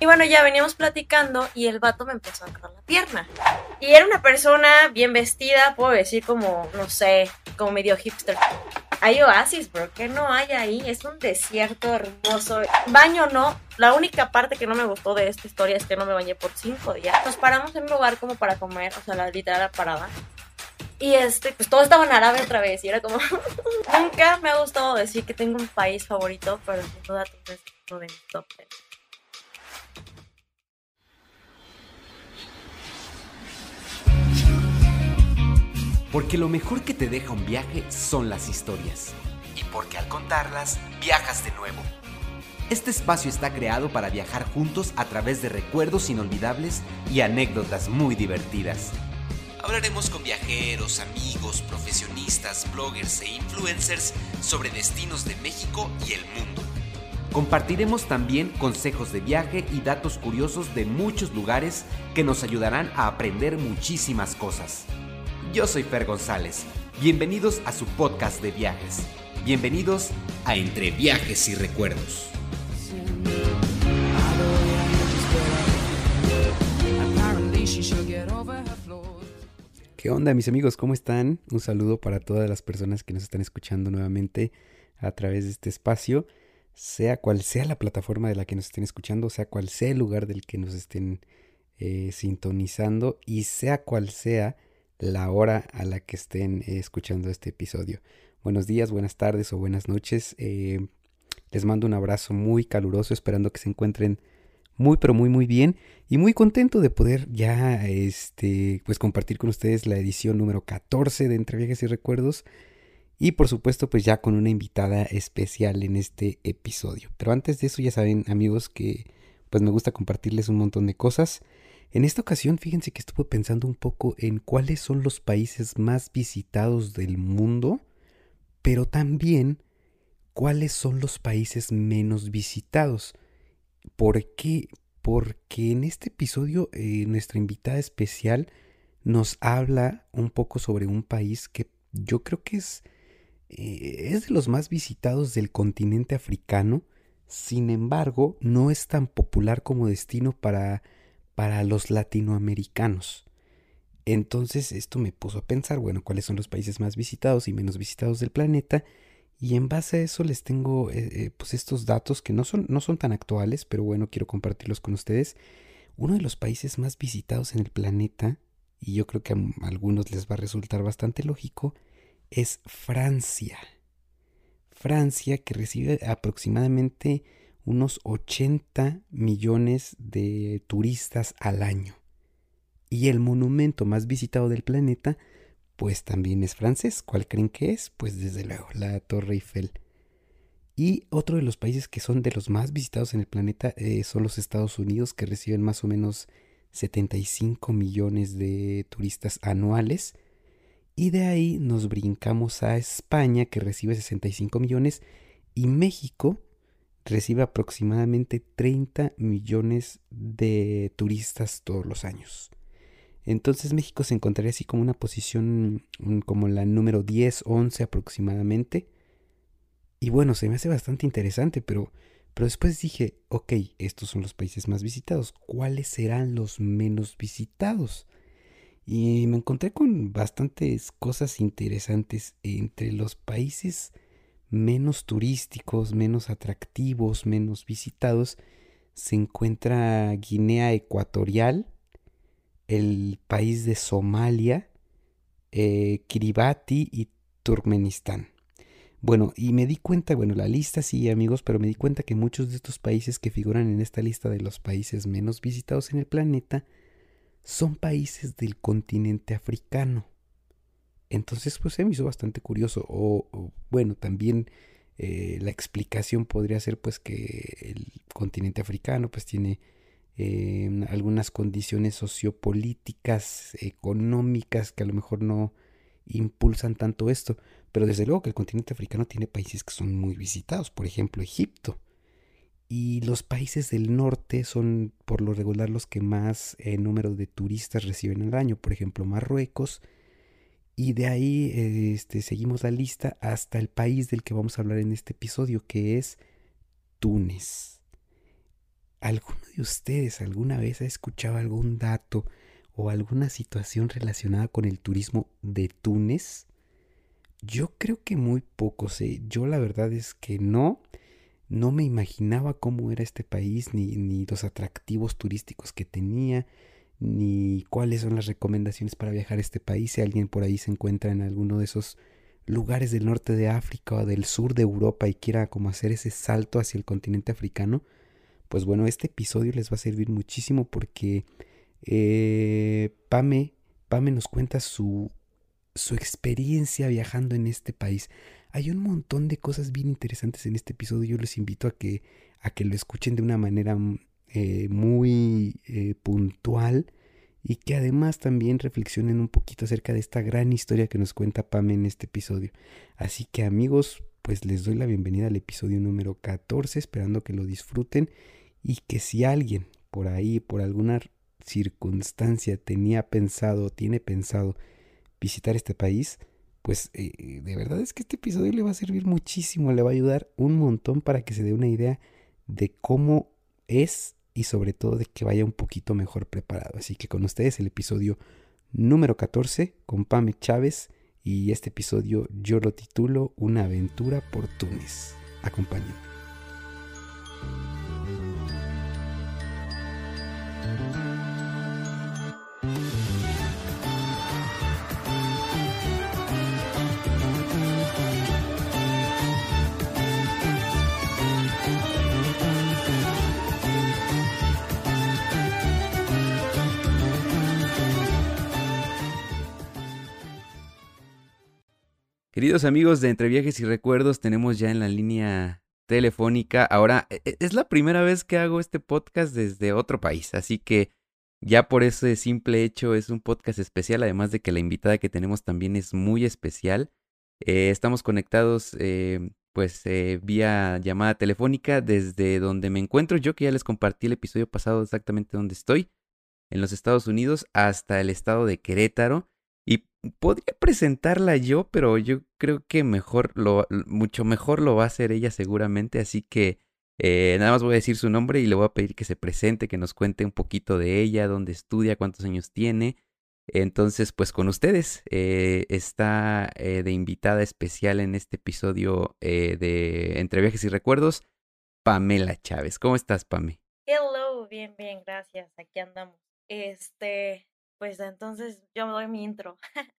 Y bueno, ya veníamos platicando y el vato me empezó a agarrar la pierna. Y era una persona bien vestida, puedo decir como, no sé, como medio hipster. Hay oasis, bro, que no hay ahí, es un desierto hermoso. Baño no, la única parte que no me gustó de esta historia es que no me bañé por cinco días. Nos paramos en un lugar como para comer, o sea, la literal parada. Y este, pues todo estaba en árabe otra vez. Y era como. Nunca me ha gustado decir que tengo un país favorito, pero sin duda es uno de mis top Porque lo mejor que te deja un viaje son las historias. Y porque al contarlas, viajas de nuevo. Este espacio está creado para viajar juntos a través de recuerdos inolvidables y anécdotas muy divertidas. Hablaremos con viajeros, amigos, profesionistas, bloggers e influencers sobre destinos de México y el mundo. Compartiremos también consejos de viaje y datos curiosos de muchos lugares que nos ayudarán a aprender muchísimas cosas. Yo soy Fer González. Bienvenidos a su podcast de viajes. Bienvenidos a Entre Viajes y Recuerdos. ¿Qué onda mis amigos? ¿Cómo están? Un saludo para todas las personas que nos están escuchando nuevamente a través de este espacio, sea cual sea la plataforma de la que nos estén escuchando, sea cual sea el lugar del que nos estén eh, sintonizando y sea cual sea la hora a la que estén eh, escuchando este episodio. Buenos días, buenas tardes o buenas noches. Eh, les mando un abrazo muy caluroso, esperando que se encuentren muy pero muy muy bien y muy contento de poder ya este pues compartir con ustedes la edición número 14 de Entre y Recuerdos y por supuesto pues ya con una invitada especial en este episodio. Pero antes de eso ya saben amigos que pues me gusta compartirles un montón de cosas. En esta ocasión, fíjense que estuve pensando un poco en cuáles son los países más visitados del mundo, pero también cuáles son los países menos visitados. ¿Por qué? Porque en este episodio eh, nuestra invitada especial nos habla un poco sobre un país que yo creo que es, eh, es de los más visitados del continente africano, sin embargo no es tan popular como destino para para los latinoamericanos. Entonces esto me puso a pensar, bueno, cuáles son los países más visitados y menos visitados del planeta. Y en base a eso les tengo eh, eh, pues estos datos que no son, no son tan actuales, pero bueno, quiero compartirlos con ustedes. Uno de los países más visitados en el planeta, y yo creo que a algunos les va a resultar bastante lógico, es Francia. Francia que recibe aproximadamente unos 80 millones de turistas al año. Y el monumento más visitado del planeta, pues también es francés. ¿Cuál creen que es? Pues desde luego, la Torre Eiffel. Y otro de los países que son de los más visitados en el planeta eh, son los Estados Unidos, que reciben más o menos 75 millones de turistas anuales. Y de ahí nos brincamos a España, que recibe 65 millones, y México, recibe aproximadamente 30 millones de turistas todos los años. Entonces México se encontraría así como una posición mm, como la número 10, 11 aproximadamente. Y bueno, se me hace bastante interesante, pero, pero después dije, ok, estos son los países más visitados, ¿cuáles serán los menos visitados? Y me encontré con bastantes cosas interesantes entre los países menos turísticos, menos atractivos, menos visitados, se encuentra Guinea Ecuatorial, el país de Somalia, eh, Kiribati y Turkmenistán. Bueno, y me di cuenta, bueno, la lista sí, amigos, pero me di cuenta que muchos de estos países que figuran en esta lista de los países menos visitados en el planeta son países del continente africano. Entonces, pues se me hizo bastante curioso. O, bueno, también eh, la explicación podría ser pues que el continente africano pues tiene eh, algunas condiciones sociopolíticas, económicas que a lo mejor no impulsan tanto esto. Pero desde luego que el continente africano tiene países que son muy visitados, por ejemplo Egipto. Y los países del norte son por lo regular los que más eh, número de turistas reciben al año, por ejemplo Marruecos, y de ahí este, seguimos la lista hasta el país del que vamos a hablar en este episodio, que es Túnez. ¿alguno de ustedes alguna vez ha escuchado algún dato o alguna situación relacionada con el turismo de Túnez? Yo creo que muy pocos. ¿eh? Yo la verdad es que no. No me imaginaba cómo era este país, ni, ni los atractivos turísticos que tenía, ni cuáles son las recomendaciones para viajar a este país. Si alguien por ahí se encuentra en alguno de esos lugares del norte de África o del sur de Europa y quiera como hacer ese salto hacia el continente africano, pues bueno, este episodio les va a servir muchísimo porque eh, Pame, Pame nos cuenta su, su experiencia viajando en este país. Hay un montón de cosas bien interesantes en este episodio. Yo les invito a que, a que lo escuchen de una manera eh, muy eh, puntual y que además también reflexionen un poquito acerca de esta gran historia que nos cuenta Pame en este episodio. Así que amigos, pues les doy la bienvenida al episodio número 14, esperando que lo disfruten y que si alguien por ahí, por alguna circunstancia tenía pensado, tiene pensado visitar este país, pues eh, de verdad es que este episodio le va a servir muchísimo, le va a ayudar un montón para que se dé una idea de cómo es y sobre todo de que vaya un poquito mejor preparado. Así que con ustedes el episodio número 14 con Pame Chávez y este episodio yo lo titulo Una aventura por Túnez. Acompáñenme. Queridos amigos de Entre Viajes y Recuerdos, tenemos ya en la línea telefónica. Ahora, e, e, es la primera vez que hago este podcast desde otro país, así que ya por ese simple hecho es un podcast especial, además de que la invitada que tenemos también es muy especial. Eh, estamos conectados eh, pues eh, vía llamada telefónica desde donde me encuentro yo, que ya les compartí el episodio pasado exactamente donde estoy, en los Estados Unidos, hasta el estado de Querétaro. Podría presentarla yo, pero yo creo que mejor lo, mucho mejor lo va a hacer ella seguramente, así que eh, nada más voy a decir su nombre y le voy a pedir que se presente, que nos cuente un poquito de ella, dónde estudia, cuántos años tiene. Entonces, pues con ustedes eh, está eh, de invitada especial en este episodio de Entre Viajes y Recuerdos, Pamela Chávez. ¿Cómo estás, Pame? Hello, bien, bien, gracias. Aquí andamos. Este, pues entonces yo me doy mi intro.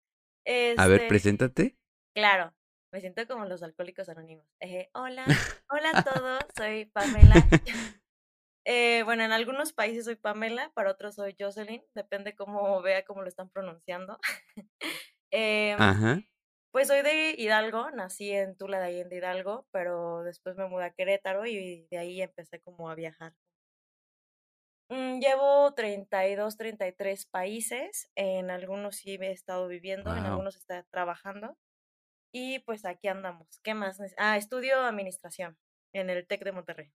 A ver, este preséntate. Claro, me siento como los alcohólicos anónimos. Eh, hola, hola a todos, soy Pamela. Eh, bueno, en algunos países soy Pamela, para otros soy Jocelyn, depende cómo vea cómo lo están pronunciando. Em, Ajá. Pues soy de Hidalgo, nací en Tula de Allende Hidalgo, pero después me mudé a Querétaro y de ahí empecé como a viajar llevo 32, 33 países, en algunos sí he estado viviendo, en algunos está trabajando y pues aquí andamos. ¿Qué más? Ah, estudio administración en el TEC de Monterrey.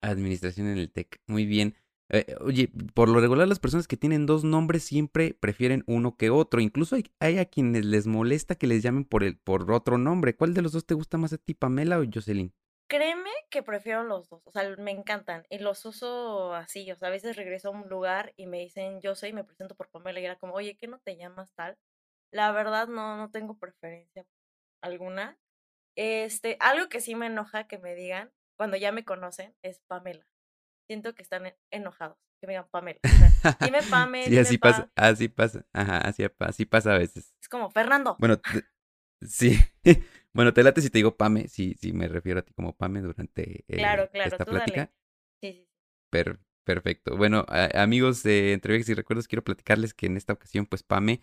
Administración en el TEC, muy bien. Eh, oye, por lo regular las personas que tienen dos nombres siempre prefieren uno que otro. Incluso hay, hay, a quienes les molesta que les llamen por, el, por otro nombre. ¿Cuál de los dos te gusta más a ti, Pamela o Jocelyn? Créeme que prefiero los dos, o sea, me encantan y los uso así, o sea, a veces regreso a un lugar y me dicen yo soy, me presento por Pamela y era como, oye, ¿qué no te llamas tal? La verdad no, no tengo preferencia alguna. Este, algo que sí me enoja que me digan cuando ya me conocen es Pamela. Siento que están enojados, que me digan Pamela. dime Pame, sí, así pasa, así pasa, ajá, así, así pasa a veces. Es como, Fernando. Bueno, sí. Bueno, te late si te digo Pame, si, si me refiero a ti como Pame durante eh, claro, claro, esta plática. Sí, sí. perfecto. Bueno, amigos de Entrevistas y Recuerdos, quiero platicarles que en esta ocasión, pues Pame,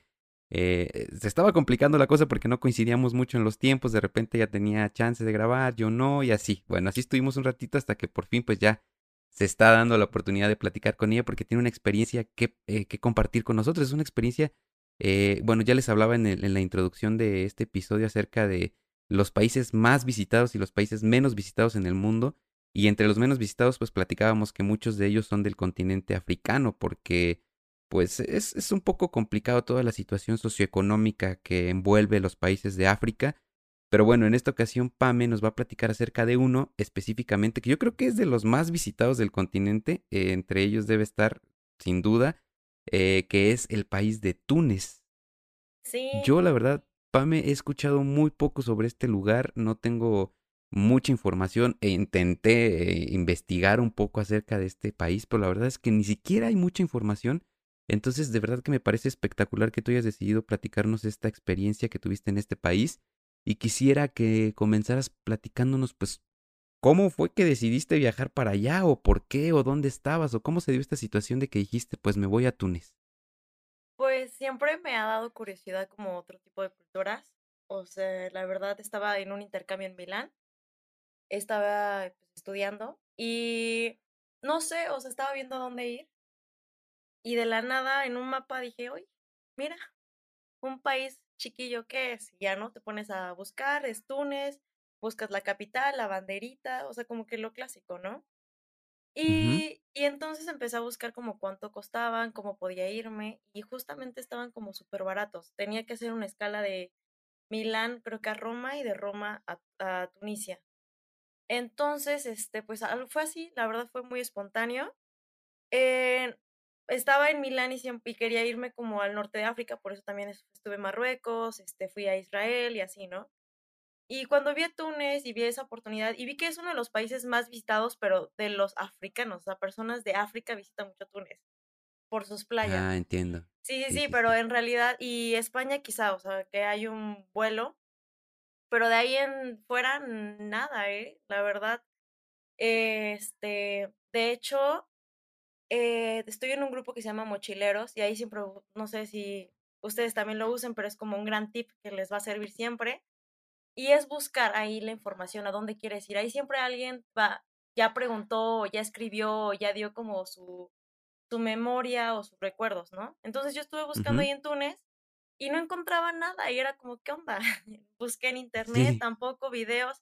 eh, se estaba complicando la cosa porque no coincidíamos mucho en los tiempos, de repente ya tenía chance de grabar, yo no, y así. Bueno, así estuvimos un ratito hasta que por fin pues ya se está dando la oportunidad de platicar con ella porque tiene una experiencia que, eh, que compartir con nosotros. Es una experiencia, bueno, ya les hablaba en, en la introducción de este episodio acerca de los países más visitados y los países menos visitados en el mundo. Y entre los menos visitados, pues platicábamos que muchos de ellos son del continente africano, porque pues es, es un poco complicado toda la situación socioeconómica que envuelve los países de África. Pero bueno, en esta ocasión Pame nos va a platicar acerca de uno específicamente que yo creo que es de los más visitados del continente. eh, entre ellos debe estar, sin duda, eh, que es el país de Túnez. Sí. Yo, la verdad, Pame, he escuchado muy poco sobre este lugar, no tengo mucha información e intenté eh, investigar un poco acerca de este país, pero la verdad es que ni siquiera hay mucha información. Entonces, de verdad que me parece espectacular que tú hayas decidido platicarnos esta experiencia que tuviste en este país y quisiera que comenzaras platicándonos, pues, cómo fue que decidiste viajar para allá o por qué o dónde estabas o cómo se dio esta situación de que dijiste, pues me voy a Túnez. Pues siempre me ha dado curiosidad como otro tipo de culturas. O sea, la verdad estaba en un intercambio en Milán, estaba pues, estudiando y no sé, o sea, estaba viendo dónde ir y de la nada en un mapa dije, oye, mira, un país chiquillo que es, ya no te pones a buscar, es Túnez, buscas la capital, la banderita, o sea, como que lo clásico, ¿no? Y, y entonces empecé a buscar como cuánto costaban, cómo podía irme, y justamente estaban como súper baratos. Tenía que hacer una escala de Milán, creo que a Roma, y de Roma a, a Tunisia. Entonces, este, pues fue así, la verdad fue muy espontáneo. Estaba en Milán y, siempre, y quería irme como al norte de África, por eso también es- estuve en Marruecos, este, fui a Israel y así, ¿no? Y cuando vi a Túnez y vi esa oportunidad, y vi que es uno de los países más visitados, pero de los africanos, o sea, personas de África visitan mucho Túnez por sus playas. Ah, entiendo. Sí, sí, Sí, pero en realidad, y España quizá, o sea, que hay un vuelo, pero de ahí en fuera nada, ¿eh? La verdad. Este, de hecho, eh, estoy en un grupo que se llama Mochileros y ahí siempre, no sé si ustedes también lo usen, pero es como un gran tip que les va a servir siempre. Y es buscar ahí la información, a dónde quieres ir. Ahí siempre alguien va, ya preguntó, ya escribió, ya dio como su, su memoria o sus recuerdos, ¿no? Entonces yo estuve buscando ahí en Túnez y no encontraba nada y era como, ¿qué onda? Busqué en internet, Sí. tampoco videos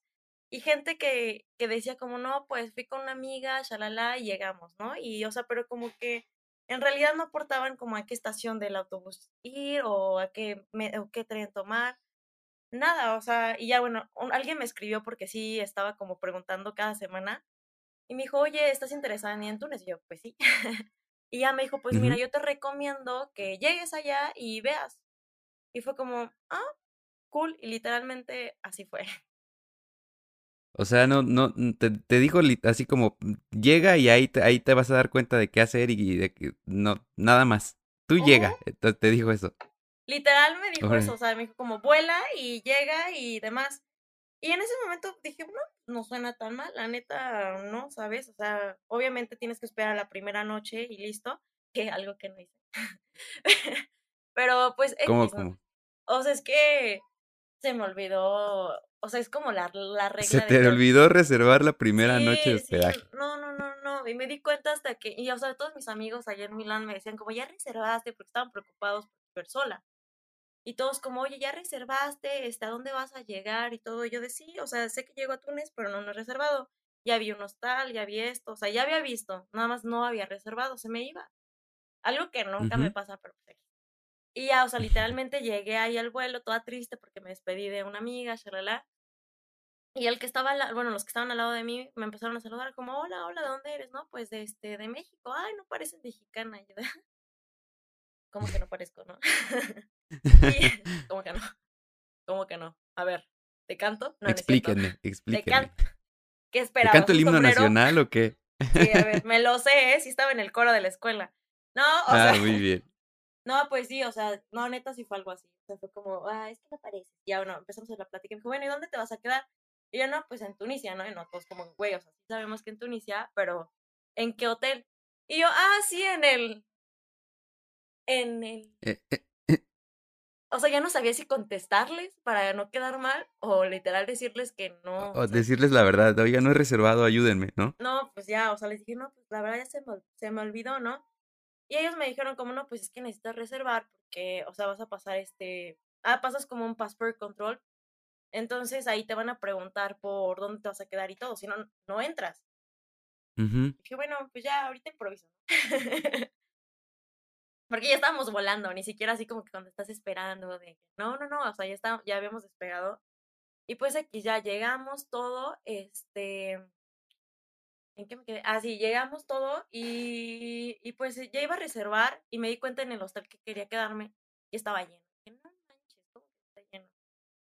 y gente que, que decía como, no, pues fui con una amiga, shalala, y llegamos, ¿no? Y, o sea, pero como que en realidad no aportaban como a qué estación del autobús ir o a qué, me- o qué tren tomar, nada, o sea, y ya bueno, un- alguien me escribió porque sí estaba como preguntando cada semana y me dijo, oye, ¿estás interesada en ir en Túnez? Y yo, pues sí. Y ya me dijo, pues mira, yo te recomiendo que llegues allá y veas. Y fue como, ah, cool. Y literalmente así fue. O sea, no, no, te, te dijo así como, "Mm, llega y ahí te, ahí te vas a dar cuenta de qué hacer y de que no, nada más. Tú llega, entonces te dijo eso. Literal me dijo eso, o sea, me dijo como vuela y llega y demás. Y en ese momento dije, no, no suena tan mal, la neta, no, ¿sabes? O sea, obviamente tienes que esperar la primera noche y listo, que algo que no hice. Pero pues ¿Cómo, X, ¿no? cómo? O sea, es que se me olvidó, o sea, es como la, la Se regla de te olvidó reservar la primera noche de sí, hospedaje. no, no, no, no. Y me di cuenta hasta que, y o sea, todos mis amigos allá en Milán me decían como, ya reservaste, porque estaban preocupados por sola. Y todos como, oye, ya reservaste, este, ¿a dónde vas a llegar? Y todo. Y yo de sí, o sea, sé que llego a Túnez, pero no, no he reservado. Ya vi un hostal, ya vi esto, o sea, ya había visto, nada más no había reservado, se me iba. Algo que nunca me pasa, pero pues. Y ya, o sea, literalmente llegué ahí al vuelo, toda triste porque me despedí de una amiga, shalala. Y el que estaba, la- bueno, los que estaban al lado de mí me empezaron a saludar como, hola, hola, ¿de dónde eres? No, pues de este, de México. Ay, no pareces mexicana. Yo de, ¿cómo que no parezco, no? ¿cómo que no? ¿Cómo que no? A ver, ¿te canto? No, no es cierto. Explíquenme, ¿Te explíquenme. canto? ¿Qué ¿Te esperabas? canto el ¿Un himno sombrero? nacional o qué? Sí, a ver, me lo sé, ¿eh? Sí estaba en el coro de la escuela. No, o Ah, sea, muy bien. no, pues sí, o sea, no, neta sí fue algo así. O sea, fue como, ah, es que no parece. Y ya, bueno, empezamos a la plática y me dijo, bueno, ¿y dónde te vas a quedar? Y yo, no, pues en Tunisia, ¿no? Y no, todos como, güey, o sea, sí sabemos que en Tunisia, pero ¿en qué hotel? Y yo, ah, sí, en el, en el, Eh, eh, o sea, ya no sabía si contestarles para no quedar mal o literal decirles que no, o o sea, decirles la verdad, oiga, no he reservado, ayúdenme, ¿no? no, pues ya, o sea, les dije, no, pues la verdad ya se me, se me olvidó, ¿no? Y ellos me dijeron como, no, pues es que necesitas reservar porque, o sea, vas a pasar este, ah, pasas como un passport control, entonces ahí te van a preguntar por dónde te vas a quedar y todo, si no, no entras. Ujú. Y dije, bueno, pues ya ahorita improviso. Porque ya estábamos volando, ni siquiera así como que cuando estás esperando no, no, no, o sea, ya está, ya habíamos despegado. Y pues aquí ya llegamos todo, este, ¿en qué me quedé? Ah, sí, llegamos todo y, y pues ya iba a reservar y me di cuenta en el hostel que quería quedarme y estaba lleno.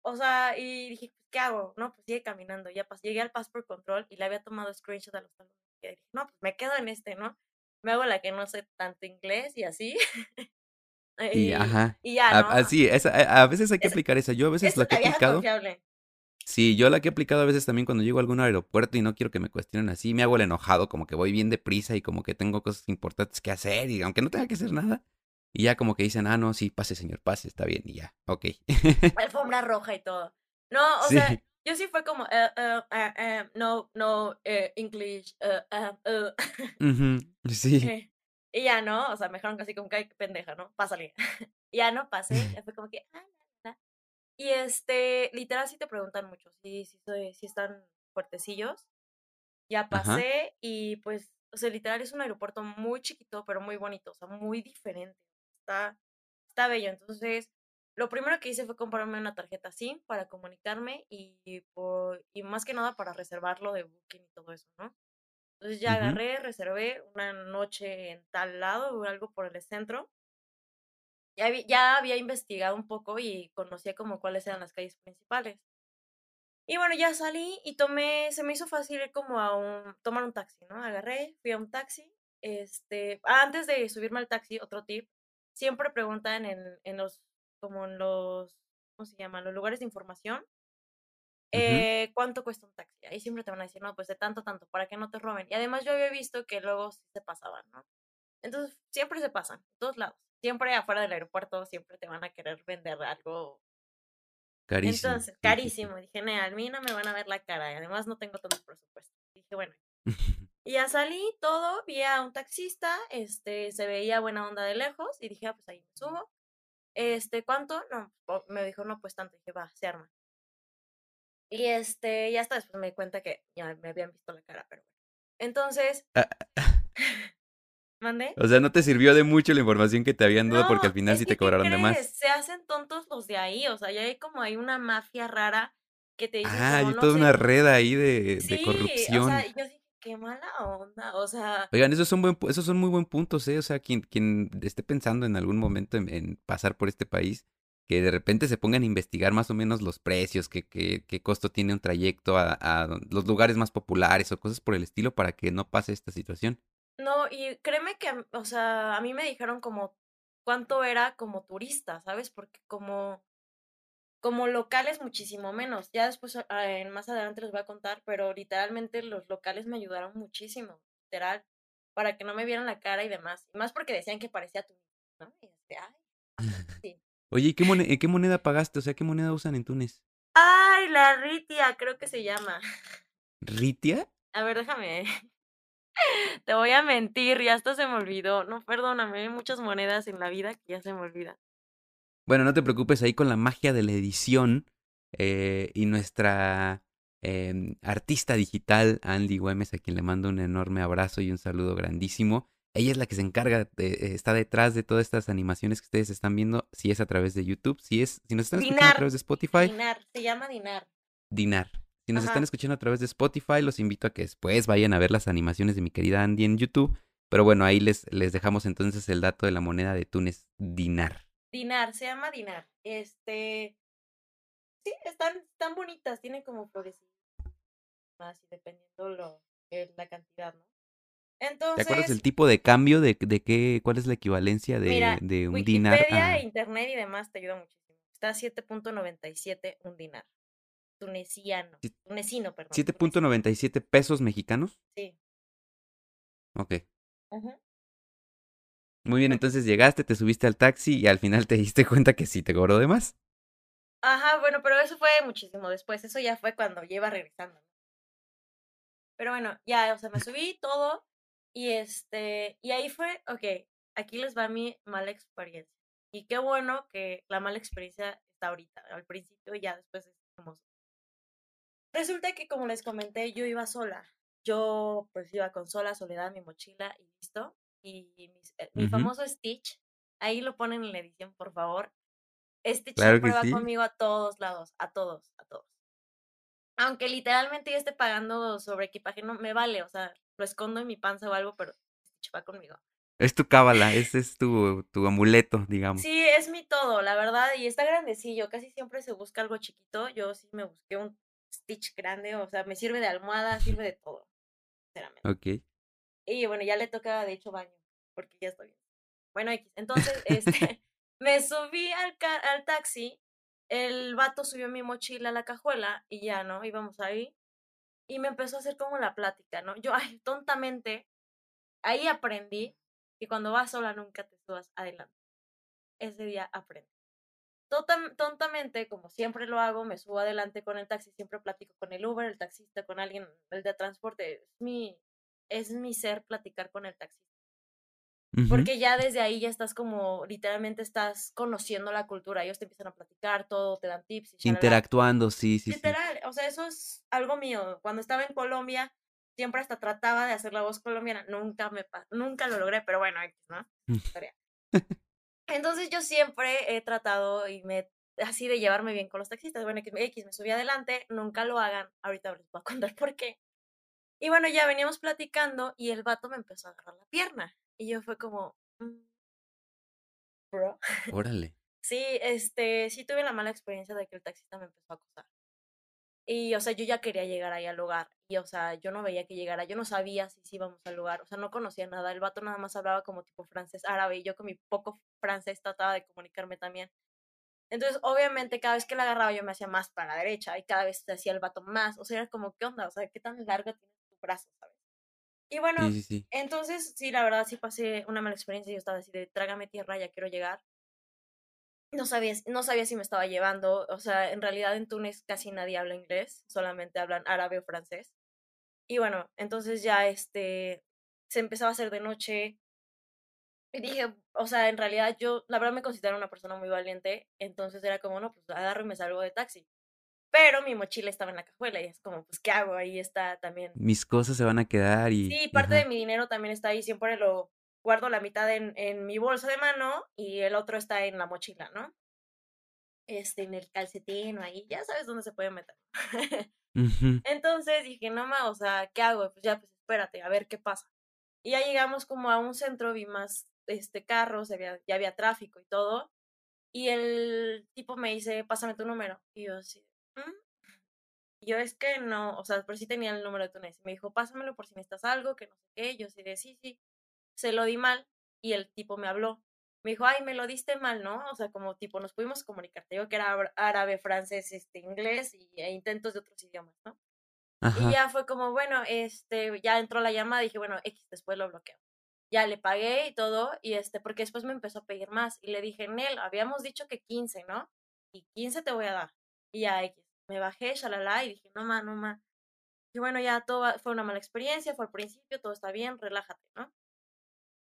O sea, y dije, pues, ¿qué hago? No, pues sigue caminando. Ya pas llegué al Passport Control y le había tomado screenshot a los talones. Y dije, no, pues me quedo en este, ¿no? Me hago la que no sé tanto inglés y así. y, y, ajá. y ya, ¿no? así, esa- a, a veces hay que Es- aplicar esa. Yo a veces Es la que he aplicado. confiable. Sí, yo la que he aplicado a veces también cuando llego a algún aeropuerto y no quiero que me cuestionen así, me hago el enojado, como que voy bien deprisa y como que tengo cosas importantes que hacer y aunque no tenga que hacer nada. Y ya como que dicen, ah, no, sí, pase, señor, pase, está bien, y ya, ok. alfombra roja y todo. No, o Sí. sea, yo sí fue como, eh, eh, no, no, eh, English. Ujú, Sí. Eh, Y ya no, o sea, me dejaron casi como que, pendeja, ¿no? Pásale. Y ya no pasé, ya fue como que, ah. Y este, literal sí te preguntan mucho, sí, sí, soy- sí están fuertecillos. Ya Ajá. pasé y pues, o sea, literal es un aeropuerto muy chiquito, pero muy bonito, o sea, muy diferente. Está, está bello. Entonces, lo primero que hice fue comprarme una tarjeta SIM para comunicarme y, por, y más que nada para reservarlo de Booking y todo eso, ¿no? Entonces ya agarré, reservé una noche en tal lado o algo por el centro. Ya, habí- ya había investigado un poco y conocía como cuáles eran las calles principales. Y bueno, ya salí y tomé, se me hizo fácil ir como a un, tomar un taxi, ¿no? Agarré, fui a un taxi. Este, antes de subirme al taxi, otro tip, siempre preguntan en, en los, como en los, ¿cómo se llaman? Los lugares de información, eh, ¿cuánto cuesta un taxi? Ahí siempre te van a decir, no, pues de tanto, tanto, para que no te roben. Y además yo había visto que luego se pasaban, ¿no? Entonces, siempre se pasan, en todos lados. Siempre afuera del aeropuerto, siempre te van a querer vender algo Carísimo. entonces, carísimo. Dije, "Nah, a mí no me van a ver la cara. Y además no tengo tanto presupuesto. Dije, bueno. Y ya salí todo, vi a un taxista, este, se veía buena onda de lejos. Y dije, ah, pues ahí me subo. Este, ¿cuánto? No, me dijo, no, pues tanto. Dije, va, se arma. Y este, ya hasta después me di cuenta que ya me habían visto la cara, pero bueno. Entonces, Ah, ¿mandé? O sea, no te sirvió de mucho la información que te habían dado porque al final sí te ¿qué cobraron de más. Se hacen tontos los de ahí. O sea, ya hay como hay una mafia rara que te dicen Ah, hay no toda sé, una red ahí de, de Sí, o corrupción. sea, yo qué mala onda, o sea, Oigan, esos son buen, esos son muy buen puntos, ¿eh? O sea, quien, quien esté pensando en algún momento en, en pasar por este país, que de repente se pongan a investigar más o menos los precios, qué, qué, qué costo tiene un trayecto a, a los lugares más populares o cosas por el estilo para que no pase esta situación. no, y créeme que, o sea, a mí me dijeron como cuánto era como turista, ¿sabes? Porque como, como locales muchísimo menos, ya después, en- más adelante les voy a contar, pero literalmente los locales me ayudaron muchísimo, literal, para que no me vieran la cara y demás, y más porque decían que parecía turista, ¿no? Y este, ay, sí. Oye, ¿y qué, mone- eh, qué moneda pagaste? O sea, ¿qué moneda usan en Túnez? Ay, la Ritia, creo que se llama. ¿Ritia? A ver, déjame. Te voy a mentir, ya hasta se me olvidó. No, perdóname, hay muchas monedas en la vida que ya se me olvida. Bueno, no te preocupes, ahí con la magia de la edición eh, y nuestra em, artista digital, Andy Güemes, a quien le mando un enorme abrazo y un saludo grandísimo. Ella es la que se encarga, de, eh, está detrás de todas estas animaciones que ustedes están viendo, si es a través de YouTube, si es, si nos están escuchando a Dinar. través de Spotify, Dinar, se llama Dinar. Dinar. Si nos Ajá. están escuchando a través de Spotify, los invito a que después vayan a ver las animaciones de mi querida Andy en YouTube. Pero bueno, ahí les, les dejamos entonces el dato de la moneda de Túnez, Dinar. Dinar, se llama Dinar. Este. Sí, están, están bonitas, tienen como florecitas más y dependiendo lo, eh, la cantidad, ¿no? ¿Te Entonces, acuerdas el tipo de cambio de, de qué, cuál es la equivalencia de, mira, de un dinar Wikipedia, a... internet y demás te ayuda muchísimo. Está a 7.97 un dinar. Tuneciano. Tunecino, perdón. tunecino. 7.97 pesos mexicanos? Sí. Ok. Ujú. Muy bien, entonces llegaste, te subiste al taxi y al final te diste cuenta que sí te cobró de más. Ajá, bueno, pero eso fue muchísimo después. Eso ya fue cuando iba regresando. Pero bueno, ya, o sea, me subí todo y este, y ahí fue, ok, aquí les va mi mala experiencia. Y qué bueno que la mala experiencia está ahorita, al principio y ya después es hermoso. Resulta que como les comenté, yo iba sola. Yo pues iba con sola, soledad, mi mochila y listo. Y mis- eh, mi famoso Stitch, ahí lo ponen en la edición, por favor. Stitch Claro siempre va sí. conmigo a todos lados, a todos, a todos. Aunque literalmente yo esté pagando sobre equipaje, no me vale, o sea, lo escondo en mi panza o algo, pero Stitch va conmigo. Es tu cábala, ese es tu, tu amuleto, digamos. Sí, es mi todo, la verdad, y está grandecillo, casi siempre se busca algo chiquito, yo sí me busqué un Stitch grande, o sea, me sirve de almohada, sirve de todo, sinceramente. Ok. Y bueno, ya le toca de hecho baño, porque ya estoy bien. Bueno, X. Entonces, este, me subí al, al taxi, el vato subió mi mochila a la cajuela y ya, ¿no? Íbamos ahí. Y me empezó a hacer como la plática, ¿no? Yo, ay, tontamente, ahí aprendí que cuando vas sola nunca te subas adelante. Ese día aprendí. tontamente, como siempre lo hago, me subo adelante con el taxi, siempre platico con el Uber, el taxista, con alguien, el de transporte. Es mi, es mi ser platicar con el taxista. Porque ya desde ahí ya estás como, literalmente estás conociendo la cultura, ellos te empiezan a platicar todo, te dan tips. Y Interactuando, sí, sí. Literal, o sea, eso es algo mío. Cuando estaba en Colombia, siempre hasta trataba de hacer la voz colombiana, nunca me nunca lo logré, pero bueno, ¿no? Mm. Entonces yo siempre he tratado y me así de llevarme bien con los taxistas. Bueno, X, me subí adelante, nunca lo hagan. Ahorita les voy a contar por qué. Y bueno, ya veníamos platicando y el vato me empezó a agarrar la pierna. Y yo fue como, mm, bro. Órale. sí, este, sí tuve la mala experiencia de que el taxista me empezó a acosar. Y, o sea, yo ya quería llegar ahí al lugar. Y, o sea, yo no veía que llegara. Yo no sabía si íbamos al lugar. O sea, no conocía nada. El vato nada más hablaba como tipo francés, árabe. Y yo con mi poco francés trataba de comunicarme también. Entonces, obviamente, cada vez que la agarraba yo me hacía más para la derecha. Y cada vez se hacía el vato más. O sea, era como, ¿qué onda? O sea, ¿qué tan larga tiene tu brazo, sabes? Y bueno, entonces sí, la verdad sí pasé una mala experiencia. Yo estaba así de trágame tierra, ya quiero llegar. No sabía, no sabía si me estaba llevando. O sea, en realidad en Túnez casi nadie habla inglés, solamente hablan árabe o francés. Y bueno, entonces ya este se empezaba a hacer de noche. Y dije, o sea, en realidad yo, la verdad me considero una persona muy valiente. Entonces era como, no, pues agarro y me salgo de taxi. Pero mi mochila estaba en la cajuela y es como, pues, ¿qué hago? Ahí está también. Mis cosas se van a quedar y... Sí, parte de mi dinero también está ahí. Siempre lo guardo la mitad en, en mi bolsa de mano y el otro está en la mochila, ¿no? Este, en el calcetín o ahí, ya sabes dónde se puede meter. Entonces dije, no ma, o sea, ¿qué hago? Pues ya, pues espérate, a ver qué pasa. Y ya llegamos como a un centro, vi más este carros, había, ya había tráfico y todo. Y el tipo me dice, pásame tu número. Y yo así, Mm. Yo es que no, o sea, pero sí tenía el número de Túnez. Me dijo, pásamelo por si necesitas algo, que no sé qué. Yo sí de sí, sí. Se lo di mal y el tipo me habló. Me dijo, ay, me lo diste mal, ¿no? O sea, como tipo, nos pudimos comunicar. Te digo que era árabe, francés, este, inglés y, e intentos de otros idiomas, ¿no? Y ya fue como, bueno, este, ya entró la llamada, dije, bueno, X, después lo bloqueo. Ya le pagué y todo, y este, porque después me empezó a pedir más. Y le dije, Nel, habíamos dicho que 15, ¿no? Y 15 te voy a dar. Y ya X. Me bajé, shalala, y dije, no ma, no ma. Y bueno, ya todo fue una mala experiencia, fue al principio, todo está bien, relájate, ¿no?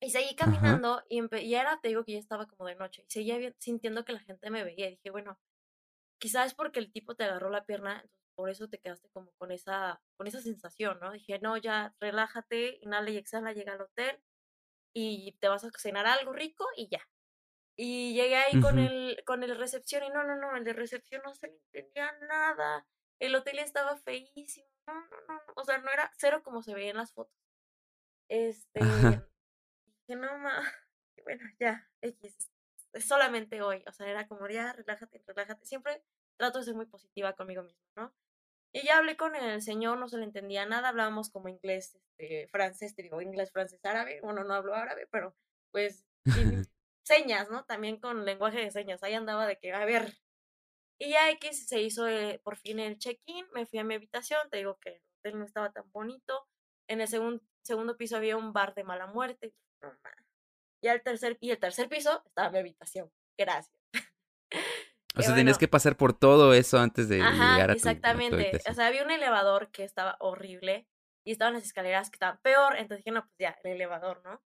Y seguí caminando y, y, era, te digo que ya estaba como de noche, y seguía sintiendo que la gente me veía. Y dije, bueno, quizás es porque el tipo te agarró la pierna, entonces por eso te quedaste como con esa, con esa sensación, ¿no? Dije, no, ya relájate, inhala y exhala, llega al hotel y te vas a cenar algo rico y ya. Y llegué ahí con el con el recepción y no, no, no, el de recepción no se le entendía nada. El hotel estaba feísimo. No, no, no, o sea, no era cero como se veía en las fotos. Este, dije, no, ma, bueno, ya, X, solamente hoy, o sea, era como, ya, relájate, relájate. Siempre trato de ser muy positiva conmigo misma, ¿no? Y ya hablé con el señor, no se le entendía nada, hablábamos como inglés, este, francés, te digo, inglés, francés, árabe. Bueno, no hablo árabe, pero pues señas, ¿no? También con lenguaje de señas. Ahí andaba de que, a ver. Y ya X se hizo eh, por fin el check-in, me fui a mi habitación, te digo que el hotel no estaba tan bonito. En el segundo piso había un bar de mala muerte. Y, al tercer, y el tercer piso estaba mi habitación. Gracias. O sea, tenías que pasar por todo eso antes de llegar a tu, Exactamente. o sea, había un elevador que estaba horrible y estaban las escaleras que estaban peor. Entonces dije, no, pues ya, el elevador, ¿no?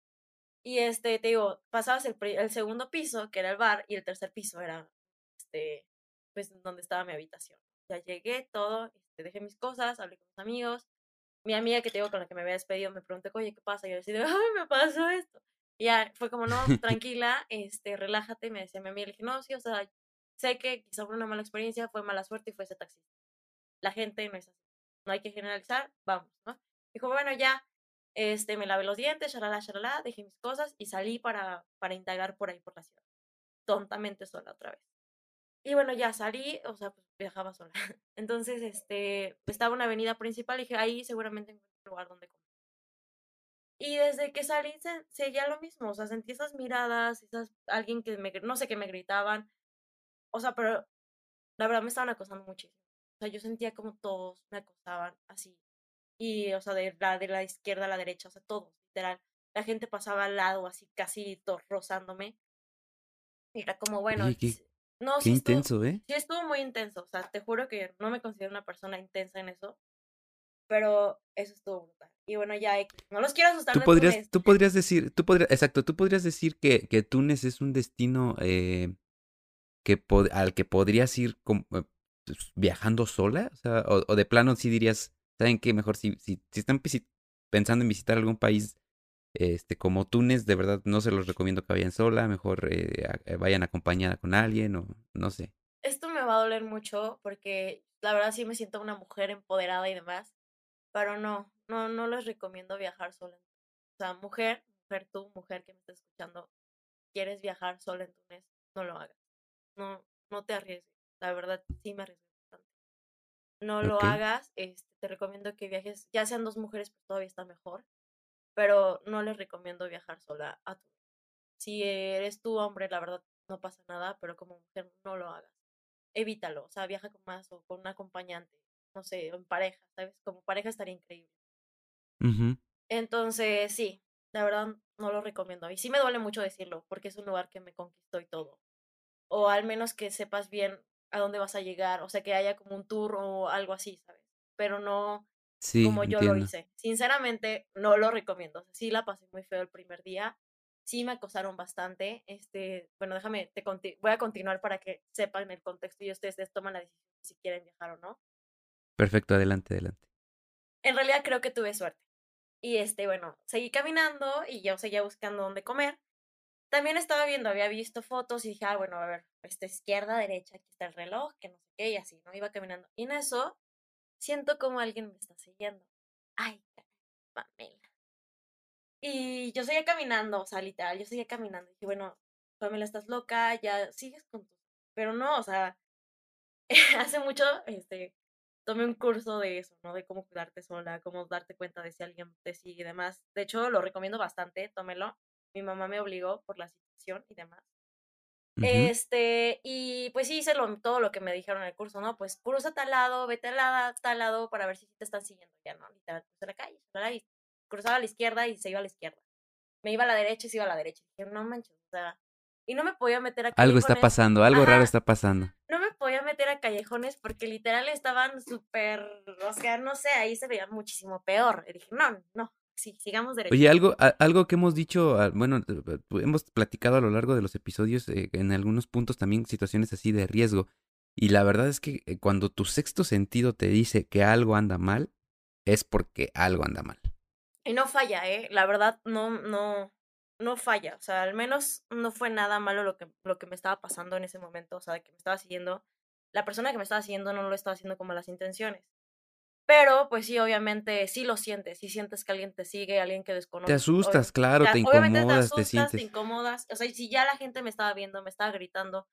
Y este, te digo, pasabas el, el, segundo piso, que era el bar, y el tercer piso era, este, pues, donde estaba mi habitación. Ya llegué, todo, este, dejé mis cosas, hablé con mis amigos. Mi amiga que te digo con la que me había despedido me preguntó, oye, ¿qué pasa? Y yo decía, ay, me pasó esto. Y ya fue como, no, tranquila, este, relájate. Me decía mi amiga, le dije, no, sí, o sea, sé que quizá fue una mala experiencia, fue mala suerte y fue ese taxista. la gente no es así. No hay que generalizar, vamos, ¿no? Dijo, bueno, ya, este, me lavé los dientes, shalala, shalala, dejé mis cosas y salí para, para indagar por ahí por la ciudad. Tontamente sola otra vez. Y bueno, ya salí, o sea, pues viajaba sola. Entonces, este, estaba una avenida principal y dije, ahí seguramente encuentro un lugar donde comer. Y desde que salí se, seguía lo mismo, o sea, sentí esas miradas, esas, alguien que me, no sé, que me gritaban. O sea, pero la verdad me estaban acosando muchísimo. O sea, yo sentía como todos me acosaban así. Y, o sea, de la, de la izquierda a la derecha, o sea, todos, literal. La gente pasaba al lado, así, casi rozándome. Y era como, bueno, no, Qué intenso, ¿eh? Sí, estuvo muy intenso. O sea, te juro que no me considero una persona intensa en eso. Pero eso estuvo brutal. Y bueno, ya no los quiero asustar. Tú podrías, tú podrías decir, tú podrías, exacto, tú podrías decir que, que Túnez es un destino eh, que al que podrías ir eh, pues, viajando sola, o sea, o, de plano sí dirías, ¿saben qué? Mejor si, si, están pensando en visitar algún país este, como Túnez, de verdad no se los recomiendo que vayan sola, mejor eh, eh, vayan acompañada con alguien o no sé. Esto me va a doler mucho porque la verdad sí me siento una mujer empoderada y demás, pero no, no, no les recomiendo viajar sola. O sea, mujer, mujer tú, mujer que me está escuchando, quieres viajar sola en Túnez, no lo hagas. No, no te arriesgues. La verdad sí me arriesgo No lo hagas, este, te recomiendo que viajes, ya sean dos mujeres, pues todavía está mejor pero no les recomiendo viajar sola a tu. Si eres tú hombre, la verdad no pasa nada, pero como mujer no lo hagas. Evítalo, o sea, viaja con más o con un acompañante, no sé, en pareja, ¿sabes? Como pareja estaría increíble. Entonces, sí, la verdad no lo recomiendo. Y sí me duele mucho decirlo, porque es un lugar que me conquistó y todo. O al menos que sepas bien a dónde vas a llegar, o sea, que haya como un tour o algo así, ¿sabes? Pero no como yo lo hice. Sinceramente, no lo recomiendo. sí la pasé muy feo el primer día. Sí me acosaron bastante. Este, bueno, déjame, te voy a continuar para que sepan el contexto y ustedes toman la decisión si quieren viajar o no. Perfecto, adelante, adelante. En realidad creo que tuve suerte. Y este, bueno, seguí caminando y yo seguía buscando dónde comer. También estaba viendo, había visto fotos y dije, ah, bueno, a ver, esta izquierda, derecha, aquí está el reloj, que no sé qué, y así, ¿no? Iba caminando. Y en eso siento como alguien me está siguiendo. Ay, Pamela. Y yo seguía caminando, o sea, literal, yo seguía caminando. Y dije, bueno, Pamela, estás loca, ya sigues con tu... Pero no, o sea, hace mucho, este, tomé un curso de eso, ¿no? De cómo cuidarte sola, cómo darte cuenta de si alguien te sigue y demás. De hecho, lo recomiendo bastante, tómelo. Mi mamá me obligó por la situación y demás. Este, y pues sí hice todo lo que me dijeron en el curso, ¿no? Pues cruza tal lado, vete a lado, tal lado para ver si te están siguiendo ya, ¿no? Literal, cruza la calle, y cruzaba a la izquierda y se iba a la izquierda. Me iba a la derecha y se iba a la derecha. Y dije, no manches, o sea, y no me podía meter a callejones. Algo está pasando, algo raro está pasando. No me podía meter a callejones porque literal estaban súper, o sea, no sé, ahí se veía muchísimo peor. Y dije, no, no, sí, sigamos derecho. Oye, algo, algo que hemos dicho, bueno, hemos platicado a lo largo de los episodios, eh, en algunos puntos también situaciones así de riesgo. Y la verdad es que eh, cuando tu sexto sentido te dice que algo anda mal, es porque algo anda mal. Y no falla, ¿eh? La verdad, no, no, no falla. O sea, al menos no fue nada malo lo que, lo que me estaba pasando en ese momento. O sea, que me estaba siguiendo. La persona que me estaba siguiendo no lo estaba haciendo como las intenciones. Pero, pues sí, obviamente, sí lo sientes, sí sientes que alguien te sigue, alguien que desconoce. Te asustas, claro, te incomodas, te, sientes. Te incomodas, o sea, si ya la gente me estaba viendo, me estaba gritando.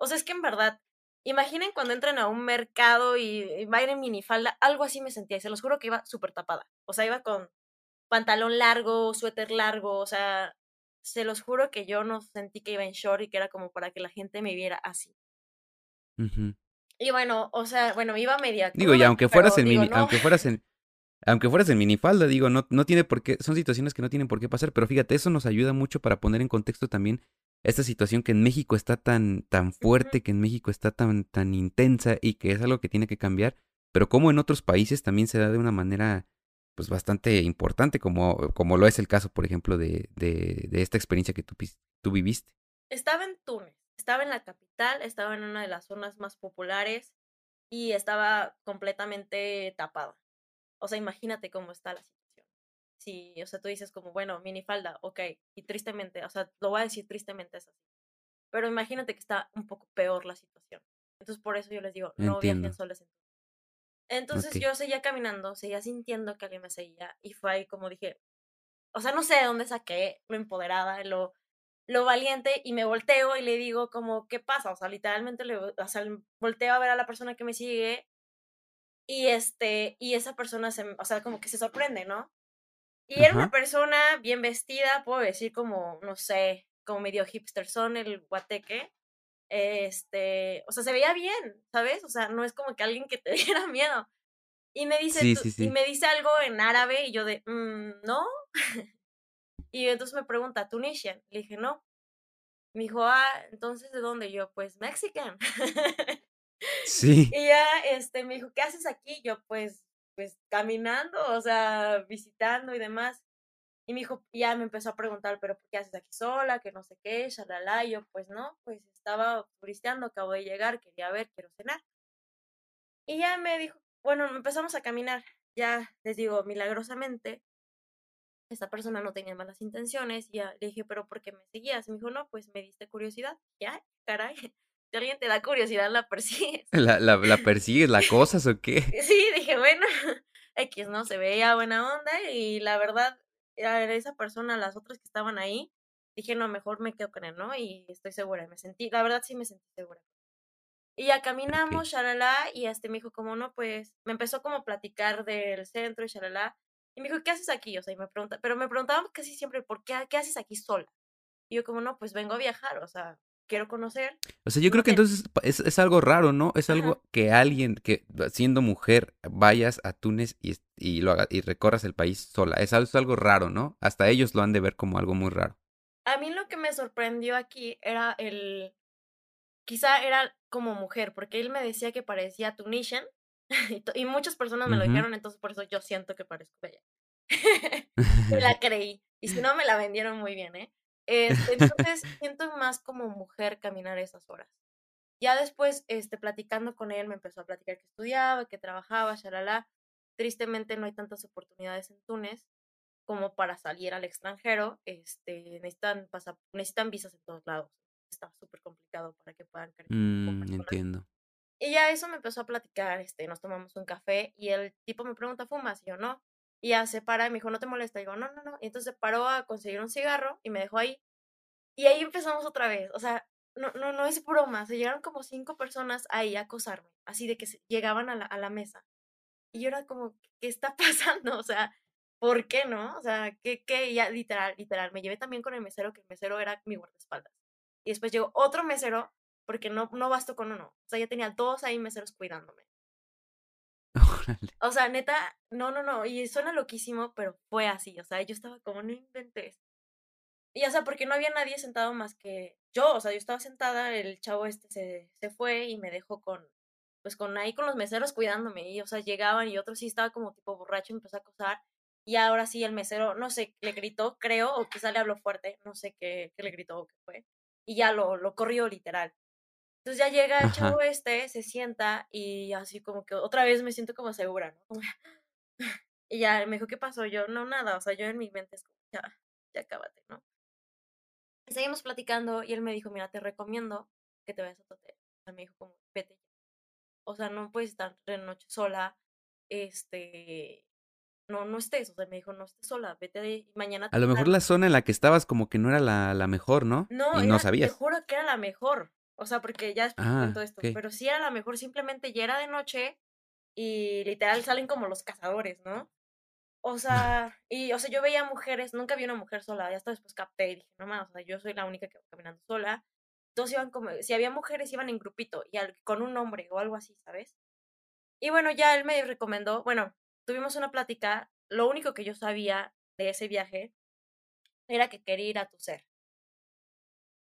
O sea, es que en verdad, imaginen cuando entran a un mercado y, y va a ir en minifalda, algo así me sentía, y se los juro que iba súper tapada. O sea, iba con pantalón largo, suéter largo, o sea, se los juro que yo no sentí que iba en short y que era como para que la gente me viera así. Y bueno, o sea, bueno, iba media. Digo, y aunque fueras en mini, aunque fueras en, aunque fueras en minifalda, digo, no, no tiene por qué, son situaciones que no tienen por qué pasar, pero fíjate, eso nos ayuda mucho para poner en contexto también esta situación que en México está tan, tan fuerte, que en México está tan, tan intensa y que es algo que tiene que cambiar, pero como en otros países también se da de una manera pues bastante importante, como, como lo es el caso, por ejemplo, de, de, de esta experiencia que tú, tú viviste. Estaba en Túnez estaba en la capital, estaba en una de las zonas más populares y estaba completamente tapada. O sea, imagínate cómo está la situación. Sí, o sea, tú dices como, bueno, minifalda, ok, y tristemente, o sea, lo voy a decir tristemente es así. Pero imagínate que está un poco peor la situación. Entonces, por eso yo les digo, no viajen soles en Entonces yo seguía caminando, seguía sintiendo que alguien me seguía y fue ahí como dije, o sea, no sé de dónde saqué lo empoderada, lo, lo valiente y me volteo y le digo como, ¿qué pasa? O sea, literalmente le o sea, volteo a ver a la persona que me sigue y este, y esa persona se, o sea, como que se sorprende, ¿no? Y era una persona bien vestida, puedo decir como, no sé, como medio hipster son el guateque. Este, o sea, se veía bien, ¿sabes? O sea, no es como que alguien que te diera miedo. Y me dice, Sí, y me dice algo en árabe y yo de, "Mm, no. Y entonces me pregunta, ¿Tunisian? Le dije, no. Me dijo, ah, entonces, ¿de dónde? Y yo, pues, Mexican. Sí. y ya, este, me dijo, ¿qué haces aquí? Yo, pues, pues, caminando, o sea, visitando y demás. Y me dijo, ya me empezó a preguntar, pero ¿por qué haces aquí sola? Que no sé qué, shalala. Y yo, pues no, pues estaba turisteando, acabo de llegar, quería ver, quiero cenar. Y ya me dijo, bueno, empezamos a caminar. Ya les digo, milagrosamente, esta persona no tenía malas intenciones. Y ya le dije, pero ¿por qué me seguías? Y me dijo, no, pues me diste curiosidad. Ya, caray, si alguien te da curiosidad, la persigues. ¿La, la, la persigues, la cosas o qué? Sí, dije, bueno, X, ¿no? Se veía buena onda y la verdad, a esa persona, las otras que estaban ahí, dije, no, mejor me quedo con él, ¿no? Y estoy segura, me sentí, la verdad sí me sentí segura. Y ya caminamos, Ok. shalala, y este me dijo, como no, pues, me empezó como a platicar del centro y shalala, y me dijo, ¿qué haces aquí? O sea, y me pregunta, pero me preguntaba casi siempre, ¿por qué, qué haces aquí sola? Y yo como, no, pues vengo a viajar, o sea, quiero conocer. O sea, yo creo que entonces es, es algo raro, ¿no? Es Ajá. algo que alguien, que siendo mujer, vayas a Túnez y, y, lo haga- y recorras el país sola. Es algo, es algo raro, ¿no? Hasta ellos lo han de ver como algo muy raro. A mí lo que me sorprendió aquí era el, quizá era como mujer, porque él me decía que parecía Tunisian y, y muchas personas me lo Ujú. dijeron, entonces por eso yo siento que parezco bella. Me la creí. Y si no, me la vendieron muy bien, ¿eh? Este, entonces, siento más como mujer caminar esas horas. Ya después, este, platicando con él, me empezó a platicar que estudiaba, que trabajaba, shalala. Tristemente no hay tantas oportunidades en Túnez como para salir al extranjero. Este, necesitan, necesitan visas en todos lados. Está súper complicado para que puedan Mm, entiendo. Y ya eso me empezó a platicar, este, nos tomamos un café y el tipo me pregunta, ¿fumas? Y yo, no. Y ya se para y me dijo, ¿no te molesta? Y digo, no, no, no. Y entonces paró a conseguir un cigarro y me dejó ahí. Y ahí empezamos otra vez. O sea, no, no, no es broma. Se llegaron como cinco personas ahí a acosarme. Así de que llegaban a la, a la mesa. Y yo era como, ¿qué está pasando? O sea, ¿por qué no? O sea, ¿qué, qué? Ya literal, literal. Me llevé también con el mesero, que el mesero era mi guardaespaldas. Y después llegó otro mesero, porque no, no bastó con uno. O sea, ya tenía dos ahí meseros cuidándome. Órale. O sea, neta, no, no, no. Y suena loquísimo, pero fue así. O sea, yo estaba como, no inventes. Y o sea, porque no había nadie sentado más que yo. O sea, yo estaba sentada, el chavo este se, se fue y me dejó con, pues con ahí con los meseros cuidándome. Y o sea, llegaban y otro sí estaba como tipo borracho empezó a acosar. Y ahora sí el mesero, no sé, le gritó, creo, o quizá le habló fuerte, no sé qué, qué le gritó o qué fue. Y ya lo, lo corrió literal. Entonces ya llega el chavo este, se sienta y así como que otra vez me siento como segura, ¿no? Y ya me dijo, ¿qué pasó? Yo, no, nada, o sea, yo en mi mente es como, ya, ya cábate, ¿no? Y seguimos platicando y él me dijo, mira, te recomiendo que te vayas a tu hotel. O sea, me dijo como, vete. O sea, no puedes estar de noche sola, este, no, no estés, o sea, me dijo, no estés sola, vete de mañana. A lo mejor temprano". la zona en la que estabas como que no era la, la mejor, ¿no? No, y no era- te sabías. juro que era la mejor. O sea, porque ya después Ah, cuento esto, pero sí era la mejor, simplemente ya era de noche y literal salen como los cazadores, ¿no? O sea, y o sea, yo veía mujeres, nunca vi una mujer sola, ya hasta después capté y dije, no más, o sea, yo soy la única que va caminando sola. Todos iban como, si había mujeres iban en grupito y al- con un hombre o algo así, ¿sabes? Y bueno, ya él me recomendó, bueno, tuvimos una plática, lo único que yo sabía de ese viaje era que quería ir a tu ser.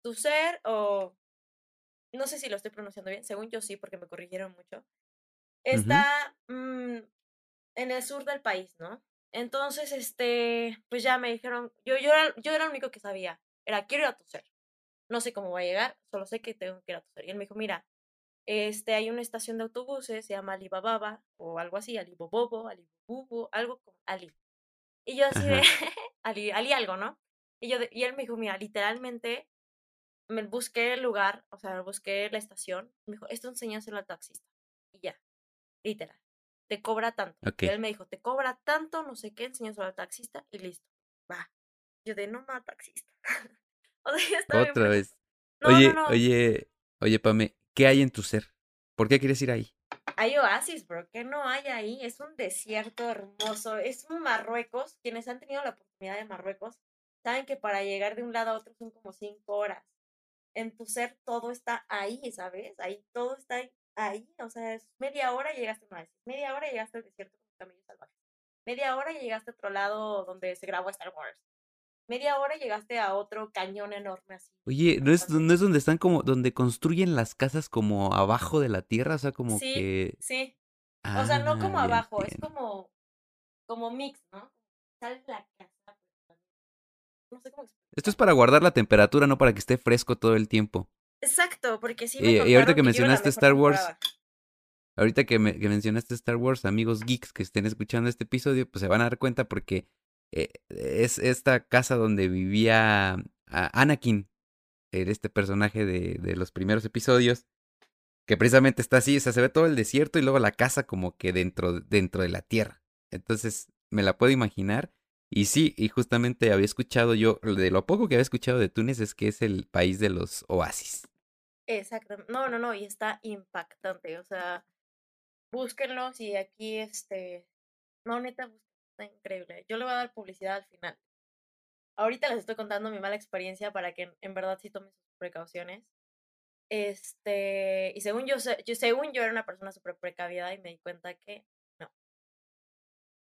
Tu ser o no sé si lo estoy pronunciando bien, según yo sí, porque me corrigieron mucho. Está mm, en el sur del país, ¿no? Entonces, este, pues ya me dijeron, yo, yo, era, yo era el único que sabía, era quiero ir a tu ser. No sé cómo voy a llegar, solo sé que tengo que ir a tu ser. Y él me dijo, mira, este, hay una estación de autobuses, se llama Alibaba o algo así, Alibobobo, Alibubu, algo como Ali. Y yo así de. Ali, Ali algo, ¿no? Y, yo y él me dijo, mira, literalmente me busqué el lugar, o sea, busqué la estación. Me dijo, esto enséñaselo al taxista. Y ya, literal. te cobra tanto. Y él me dijo, te cobra tanto, no sé qué, enseñas al taxista y listo. Va. Yo de no más taxista. o sea, bien Otra vez. No, oye, no, no. oye, oye, Pame, ¿qué hay en tu ser? ¿Por qué quieres ir ahí? Hay oasis, bro. ¿Qué no hay ahí? Es un desierto hermoso. Es un Marruecos. Quienes han tenido la oportunidad de Marruecos saben que para llegar de un lado a otro son como cinco horas. En tu ser todo está ahí, ¿sabes? Ahí todo está ahí. O sea, es media hora y llegaste a un oasis. Media hora y llegaste al desierto con camellos salvajes. Media hora y llegaste a otro lado donde se grabó Star Wars. Media hora llegaste a otro cañón enorme así. Oye, ¿no es, no es donde están como, donde construyen las casas como abajo de la tierra? O sea, como Sí, que... Sí. O sea, no Ah, como abajo, es como, como mix, ¿no? Sale la casa. Pero también- No sé cómo Esto es para guardar la temperatura, no para que esté fresco todo el tiempo. Exacto, porque sí me Y, y ahorita que mencionaste Star Wars, temporada. ahorita que, me- que mencionaste Star Wars, amigos geeks que estén escuchando este episodio, pues se van a dar cuenta porque eh, es esta casa donde vivía a- Anakin, era este personaje de, de los primeros episodios, que precisamente está así, o sea, se ve todo el desierto y luego la casa como que dentro, dentro de la tierra. Entonces, me la puedo imaginar. Y sí, y justamente había escuchado yo, de lo poco que había escuchado de Túnez es que es el país de los oasis. Exacto. No, no, no, y está impactante, o sea, búsquenlo si aquí, este, no, neta, está increíble. Yo le voy a dar publicidad al final. Ahorita les estoy contando mi mala experiencia para que en verdad sí tomen sus precauciones. Este, y según yo, yo, según yo era una persona súper precavida y me di cuenta que.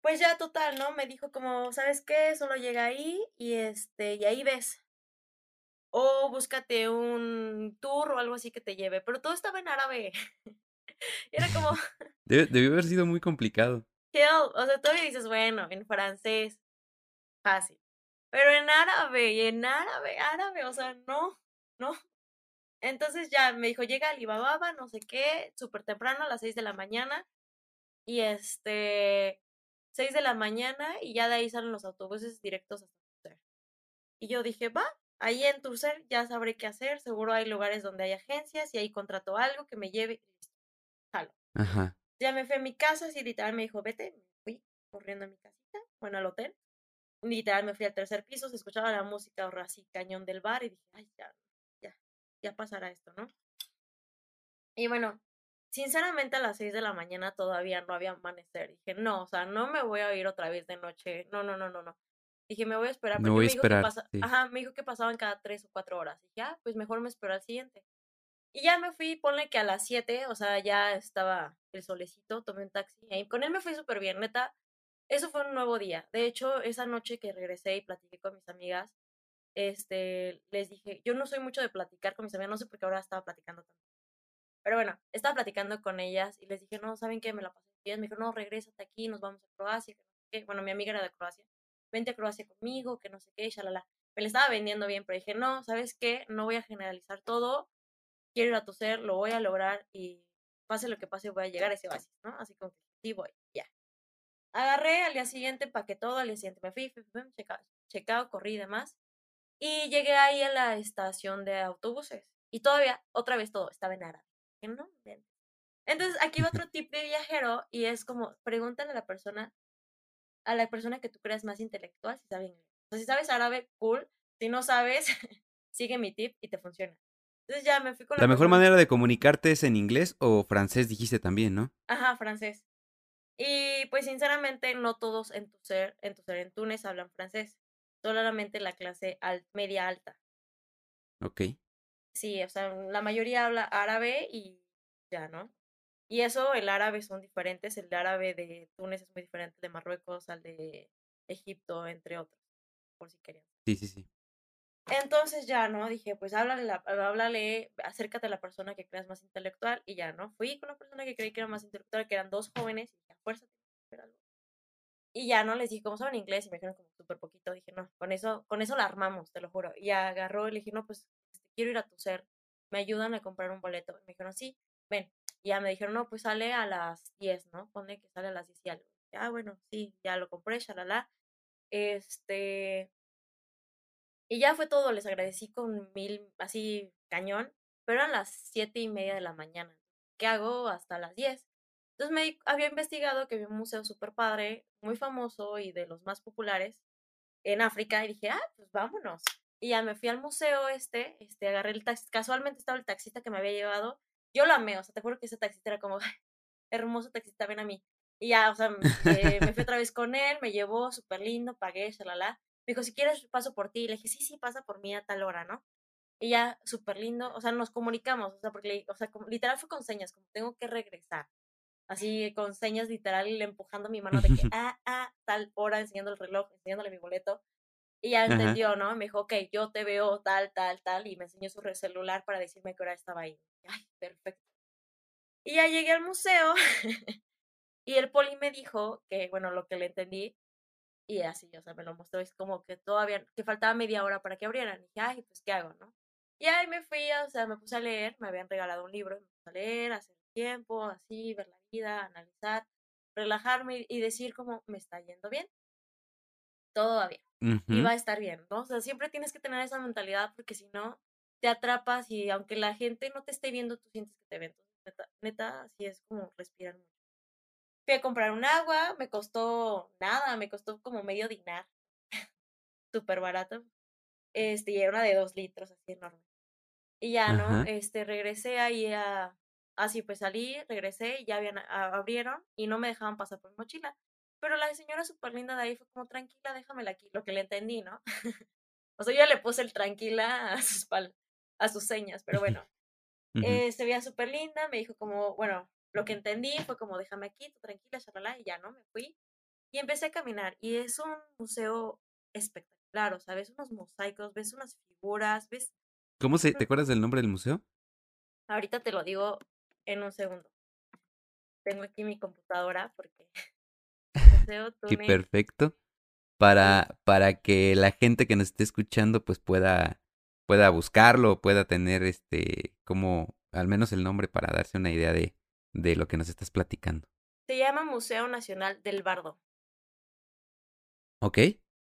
Pues ya total, ¿no? Me dijo como, ¿sabes qué? Solo llega ahí y este, y ahí ves. O búscate un tour o algo así que te lleve. Pero todo estaba en árabe. Y era como, Debe- debió haber sido muy complicado. hell, o sea, todavía dices, bueno, en francés, fácil. Pero en árabe, y en árabe, árabe, o sea, no, no. Entonces ya me dijo, llega Alibaba, no sé qué, súper temprano, a las 6 de la mañana. Y este, 6 de la mañana, y ya de ahí salen los autobuses directos hasta Turcer. Y yo dije, va, ahí en Turcer ya sabré qué hacer, seguro hay lugares donde hay agencias, y ahí contrato algo que me lleve, jalo. Ajá. Ya me fui a mi casa, así literal me dijo, vete, me fui corriendo a mi casita, bueno, al hotel. Literal me fui al tercer piso, se escuchaba la música ahora así cañón del bar y dije, ay, ya, ya, ya pasará esto, ¿no? Y bueno, sinceramente a las 6 de la mañana todavía no había amanecer. Dije, no, o sea, no me voy a ir otra vez de noche. No, no, no, no, no. Dije, me voy a esperar. Voy a me dijo que esperar, sí. Ajá, me dijo que pasaban cada 3 o 4 horas. Dije, ah, pues mejor me espero al siguiente. Y ya me fui, ponle que a las 7, o sea, ya estaba el solecito, tomé un taxi. Y con él me fui súper bien, neta. Eso fue un nuevo día. De hecho, esa noche que regresé y platiqué con mis amigas, este, les dije, yo no soy mucho de platicar con mis amigas, no sé por qué ahora estaba platicando tanto. Pero bueno, estaba platicando con ellas y les dije, no, ¿saben qué? Me la pasé bien. Me dijo, no, regrésate aquí, nos vamos a Croacia, qué. Bueno, mi amiga era de Croacia. Vente a Croacia conmigo, que no sé qué, shalala. Me la estaba vendiendo bien, pero dije, no, ¿sabes qué? No voy a generalizar todo. Quiero ir a tu ser, lo voy a lograr y pase lo que pase, voy a llegar a ese oasis, ¿no? Así como que sí voy, ya. Agarré al día siguiente, todo, al día siguiente me fui, fui, fui, fui, checado, checado, corrí y demás. Y llegué ahí a la estación de autobuses. Y todavía, otra vez todo, estaba en árabe. Dije, no, inventes". Entonces, aquí va otro tip de viajero y es como, pregúntale a la persona, a la persona que tú creas más intelectual si sabe inglés. O sea, si sabes árabe, cool. Si no sabes, sigue mi tip y te funciona. Entonces ya me fui con la, La mejor persona- manera de comunicarte es en inglés o francés, dijiste también, ¿no? Ajá, francés. Y pues sinceramente no todos en tu ser, en tu ser en Túnez hablan francés. Solamente la clase media alta. Ok. Sí, o sea, la mayoría habla árabe y ya, ¿no? Y eso, el árabe son diferentes. El árabe de Túnez es muy diferente de Marruecos al de Egipto, entre otros, por si querían. Sí, sí, sí. Entonces ya, ¿no? Dije, pues háblale, la- háblale, acércate a la persona que creas más intelectual y ya, ¿no? Fui con la persona que creí que era más intelectual, que eran dos jóvenes y dije, a fuerza, algo. Y ya, ¿no? Les dije, ¿cómo saben inglés? Y me dijeron como súper poquito. Dije, no, con eso, con eso la armamos, te lo juro. Y agarró y le dije, no, pues quiero ir a tu ser. ¿Me ayudan a comprar un boleto? Me dijeron, sí, ven. Y ya me dijeron, no, pues sale a las 10, ¿no? Pone que sale a las 10 y algo. Ah, bueno, sí, ya lo compré, shalala. Este, y ya fue todo, les agradecí con mil, así cañón, pero eran las siete y media de la mañana. ¿Qué hago hasta las 10? Entonces me había investigado que había un museo súper padre, muy famoso y de los más populares en África y dije, ah, pues vámonos. Y ya me fui al museo este, este, agarré el taxi, casualmente estaba el taxista que me había llevado, yo lo amé, o sea, te juro que ese taxista era como, hermoso taxista, ven a mí. Y ya, o sea, eh, me fui otra vez con él, me llevó súper lindo, pagué, shalala. Me dijo, si quieres paso por ti. Y le dije, sí, sí, pasa por mí a tal hora, ¿no? Y ya, súper lindo, o sea, nos comunicamos, o sea, porque, o sea, literal fue con señas, como tengo que regresar. Así, con señas literal, empujando mi mano de que, ah, ah, tal hora, enseñando el reloj, enseñándole mi boleto. Y ya entendió, ¿no? Me dijo, ok, yo te veo tal, tal, tal, y me enseñó su celular para decirme qué hora estaba ahí. Ay, perfecto. Y ya llegué al museo y el poli me dijo que, bueno, lo que le entendí, y así, o sea, me lo mostró, es como que todavía, que faltaba media hora para que abrieran. Y dije, ay, pues, ¿qué hago, no? Y ahí me fui, o sea, me puse a leer, me habían regalado un libro, me puse a leer, hacer tiempo, así, ver la vida, analizar, relajarme y decir como me está yendo bien. Todo va bien. Y va a estar bien, ¿no? O sea, siempre tienes que tener esa mentalidad porque si no, te atrapas y aunque la gente no te esté viendo, tú sientes que te ven. Entonces, neta, así es como respirar mucho. Fui a comprar un agua, me costó nada, me costó como medio dinar. Súper barato. Este, y era una de dos litros, así enorme. Y ya, ¿no? Este, regresé ahí a, así pues salí, regresé y ya habían, abrieron y no me dejaban pasar por mi mochila. Pero la señora súper linda de ahí fue como, tranquila, déjamela aquí, lo que le entendí, ¿no? o sea, yo ya le puse el tranquila a sus, a sus señas, pero bueno. eh, se veía súper linda, me dijo como, bueno, lo que entendí fue como, déjame aquí, tú tranquila, shalala, y ya, ¿no? Me fui y empecé a caminar. Y es un museo espectacular, o sea, ves unos mosaicos, ves unas figuras, ves... ¿Cómo se, te acuerdas del nombre del museo? Ahorita te lo digo en un segundo. Tengo aquí mi computadora porque... Qué perfecto. Para, para que la gente que nos esté escuchando pues pueda, pueda buscarlo, pueda tener este, como al menos el nombre para darse una idea de, de lo que nos estás platicando. Se llama Museo Nacional del Bardo. ¿Ok?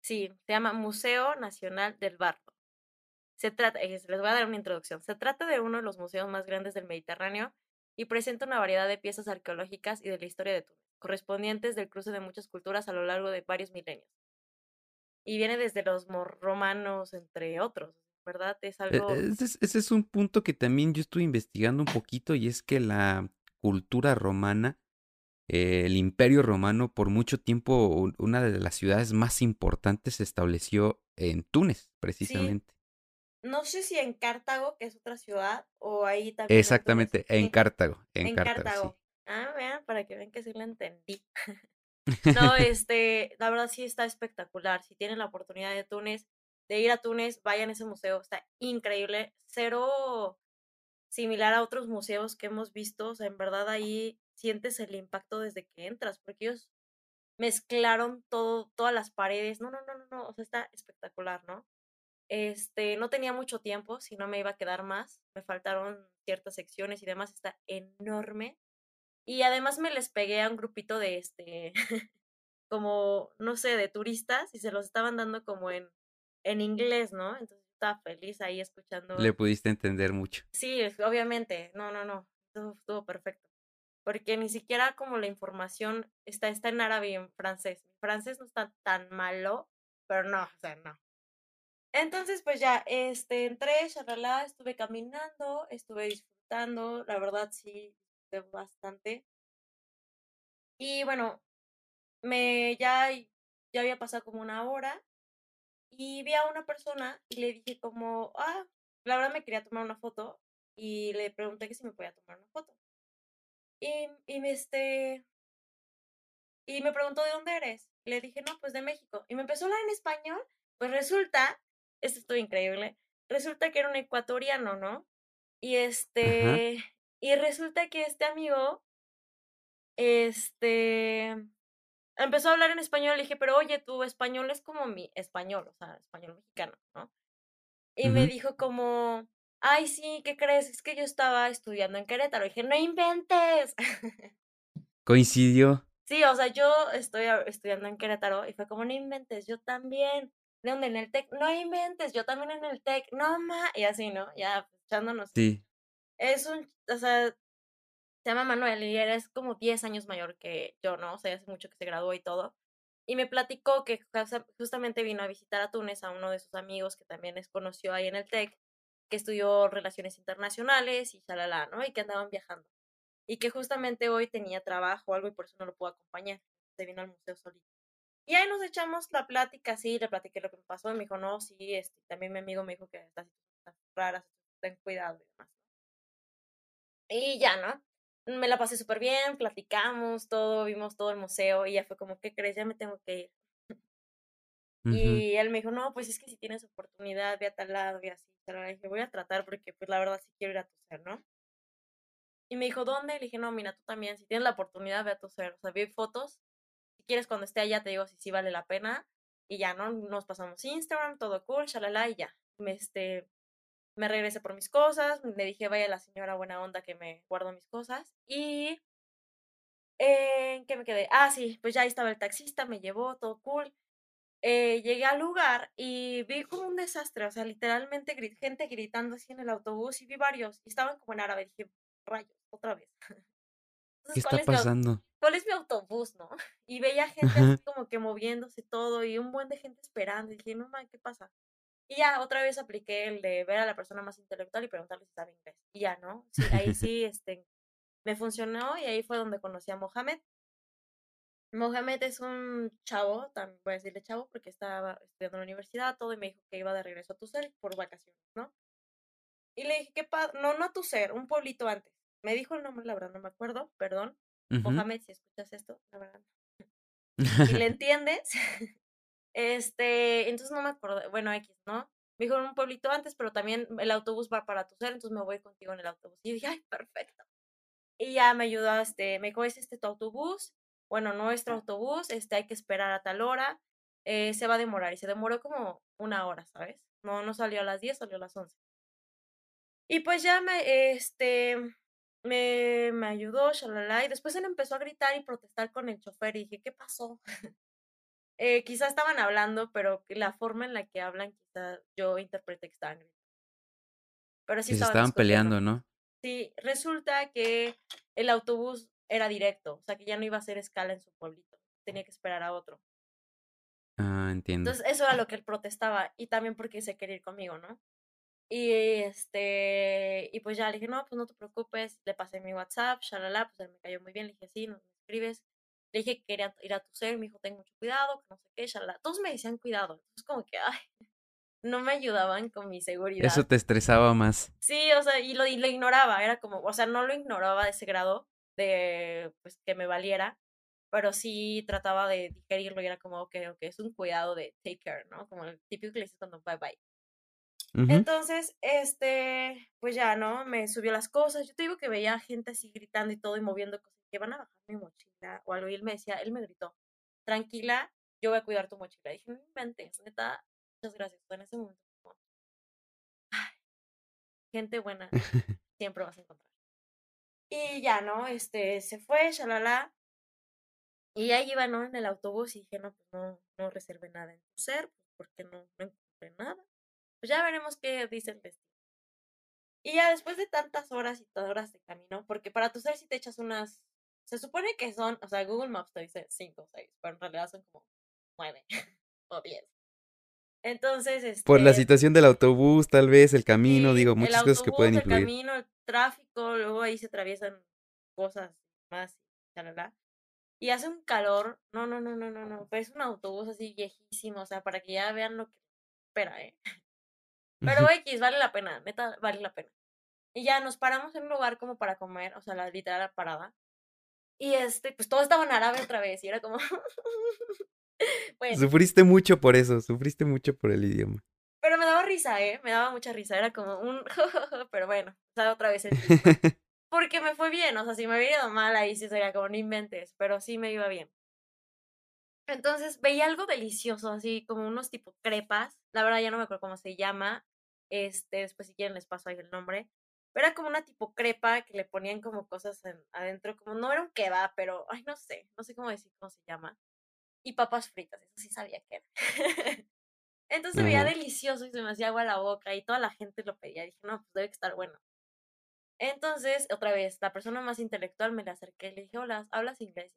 Sí, se llama Museo Nacional del Bardo. Se trata, eh, les voy a dar una introducción. Se trata de uno de los museos más grandes del Mediterráneo y presenta una variedad de piezas arqueológicas y de la historia de Túnez, correspondientes del cruce de muchas culturas a lo largo de varios milenios. Y viene desde los romanos, entre otros, ¿verdad? Es e, algo... Ese ese es un punto que también yo estuve investigando un poquito y es que la cultura romana, eh, el imperio romano por mucho tiempo, una de las ciudades más importantes se estableció en Túnez, precisamente. No sé si en Cartago, que es otra ciudad, o ahí también. Exactamente, en, Cartago. En, Cartago. Ah, vean, para que vean que sí lo entendí. no, este, la verdad sí está espectacular. Si tienen la oportunidad de Túnez, de ir a Túnez, vayan a ese museo, está increíble. Cero similar a otros museos que hemos visto, o sea, en verdad ahí sientes el impacto desde que entras, porque ellos mezclaron todo, todas las paredes, no, no, no, no, no, o sea, está espectacular, ¿no? Este, no tenía mucho tiempo, si no me iba a quedar más, me faltaron ciertas secciones y demás, está enorme. Y además me les pegué a un grupito de este, como, no sé, de turistas y se los estaban dando como en, en inglés, ¿no? Entonces estaba feliz ahí escuchando. Le pudiste entender mucho. Sí, obviamente. No, no, no. Todo estuvo perfecto. Porque ni siquiera como la información está, está en árabe y en francés. Mi francés no está tan malo, pero no, o sea, no. Entonces, pues ya, este, entré, charralá, estuve caminando, estuve disfrutando, la verdad sí, bastante. Y bueno, me ya, ya había pasado como una hora y vi a una persona y le dije como, ah, la verdad me quería tomar una foto y le pregunté que si me podía tomar una foto. Y, y me este y me preguntó de dónde eres. Le dije, no, pues de México. Y me empezó a hablar en español. Pues resulta, esto estuvo increíble, resulta que era un ecuatoriano, ¿no? Y este, y resulta que este amigo, este, empezó a hablar en español, le dije, pero oye, tu español es como mi español, o sea, español mexicano, ¿no? Y me dijo como, ay, sí, ¿qué crees? Es que yo estaba estudiando en Querétaro. Dije, no inventes. Coincidió. Sí, o sea, yo estoy estudiando en Querétaro y fue como, no inventes, yo también. ¿De dónde? En el TEC. No inventes, yo también en el TEC. No, ma. Y así, ¿no? Ya echándonos. Sí. Es un, o sea, se llama Manuel y él es como 10 años mayor que yo, ¿no? O sea, hace mucho que se graduó y todo. Y me platicó que justamente vino a visitar a Túnez a uno de sus amigos que también les conoció ahí en el TEC, que estudió relaciones internacionales y chalala, ¿no? Y que andaban viajando. Y que justamente hoy tenía trabajo o algo y por eso no lo pudo acompañar. Se vino al museo solito. Y ahí nos echamos la plática, sí, le platiqué lo que me pasó. Y me dijo, no, sí, este, también mi amigo me dijo que estas situaciones raras, ten cuidado y demás. Y ya, ¿no? Me la pasé súper bien, platicamos todo, vimos todo el museo y ya fue como, ¿qué crees? Ya me tengo que ir. Y él me dijo, no, pues es que si tienes oportunidad, ve a tal lado, ve así. Le dije, voy a tratar porque pues la verdad sí quiero ir a toser, ¿no? Y me dijo, ¿dónde? Le dije, no, mira, tú también, si tienes la oportunidad, ve a toser. O sea, vi fotos. Si quieres, cuando esté allá, te digo si sí vale la pena. Y ya, ¿no? Nos pasamos Instagram, todo cool, shalala, y ya. Me, este, me regresé por mis cosas, le dije, vaya la señora buena onda que me guardo mis cosas. Y... ¿En qué me quedé? Ah, sí, pues ya ahí estaba el taxista, me llevó, todo cool. Eh, llegué al lugar y vi como un desastre, o sea, literalmente gente gritando así en el autobús y vi varios y estaban como en árabe. Dije, rayos, otra vez. ¿Qué está pasando? ¿Cuál es mi autobús, no? Y veía gente así como que moviéndose todo y un buen de gente esperando. Y dije, no man, ¿qué pasa? Y ya otra vez apliqué el de ver a la persona más intelectual y preguntarle si sabe inglés. Y ya, ¿no? Sí, ahí sí este, me funcionó y ahí fue donde conocí a Mohamed. Mohamed es un chavo, también voy a decirle chavo porque estaba estudiando en la universidad, todo, y me dijo que iba de regreso a Tucer por vacaciones, ¿no? Y le dije, ¿qué padre? No, no a Tucer, un pueblito antes. Me dijo el nombre, la verdad no me acuerdo, perdón. Mohamed, si escuchas esto, la verdad. Si le entiendes, este, entonces no me acuerdo, bueno, X, ¿no? Me dijo en un pueblito antes, pero también el autobús va para Tucer, entonces me voy contigo en el autobús. Y dije, ay, perfecto. Y ya me ayudó, este, me dijo, es este tu autobús, bueno, nuestro autobús, este, hay que esperar a tal hora, eh, se va a demorar. Y se demoró como una hora, ¿sabes? No, no salió a las 10, salió a las 11. Y pues ya me, este, me, me ayudó, shalala, y después él empezó a gritar y protestar con el chofer y dije, ¿qué pasó? Eh, quizá estaban hablando, pero la forma en la que hablan, quizá yo interpreté que estaban. Pero sí estaban peleando, ¿no? Sí, resulta que el autobús era directo, o sea que ya no iba a hacer escala en su pueblito, tenía que esperar a otro. Ah, entiendo. Entonces eso era lo que él protestaba y también porque se quería ir conmigo, ¿no? Y este, y pues ya le dije, no, pues no te preocupes, le pasé mi WhatsApp, shalala, pues él me cayó muy bien, le dije, sí, nos escribes. Le dije que quería ir a tu ser, me dijo, ten mucho cuidado, que no sé qué, shalala. Todos me decían cuidado, entonces como que, ay, no me ayudaban con mi seguridad. Eso te estresaba más. Sí, o sea, y lo, y lo ignoraba, era como, o sea, no lo ignoraba de ese grado, de pues que me valiera, pero sí trataba de digerirlo y era como, ok, ok, es un cuidado de take care, ¿no? Como el típico que le dices cuando bye bye. Entonces, este, pues ya, ¿no? Me subió las cosas. Yo te digo que veía gente así gritando y todo y moviendo cosas que van a bajar mi mochila o algo. Y él me decía, él me gritó, tranquila, yo voy a cuidar tu mochila. dije, no inventes, neta, muchas gracias. En ese momento, gente buena, siempre vas a encontrar. Y ya, ¿no? Este, se fue, shalala. Y ahí iba, ¿no? En el autobús y dije, no, pues no, no reservé nada en tu ser, pues porque no, no encontré nada. Pues ya veremos qué dice el destino. Y ya después de tantas horas y todas horas de camino, porque para tu ser si te echas unas, se supone que son, o sea, Google Maps te dice 5 o 6, pero en realidad son como 9 o 10. Entonces, este, Por la situación del autobús, tal vez, el camino, digo, muchas cosas que pueden influir. El camino, el tráfico, luego ahí se atraviesan cosas más, chalala. Y hace un calor, no, no, no, no, no, no, pero es un autobús así viejísimo, o sea, para que ya vean lo que espera, ¿eh? Pero X, vale la pena, neta, vale la pena. Y ya nos paramos en un lugar como para comer, o sea, la literal parada. Y este, pues todo estaba en árabe otra vez, y era como... Sufriste mucho por eso, sufriste mucho por el idioma. Pero me daba risa, ¿eh? Me daba mucha risa, era como un... pero bueno, o sea, otra vez el... Porque me fue bien, o sea, si me hubiera ido mal ahí sí sería como no inventes, pero sí me iba bien. Entonces veía algo delicioso, así como unos tipo crepas, la verdad ya no me acuerdo cómo se llama, este, después si quieren les paso ahí el nombre, pero era como una tipo crepa que le ponían como cosas adentro, como no era un kebab, pero, ay, no sé, no sé cómo decir cómo se llama, y papas fritas, eso sí sabía que era. Entonces veía delicioso y se me hacía agua la boca y toda la gente lo pedía, dije, no, pues debe estar bueno. Entonces, otra vez, la persona más intelectual me le acerqué y le dije, hola, ¿hablas inglés?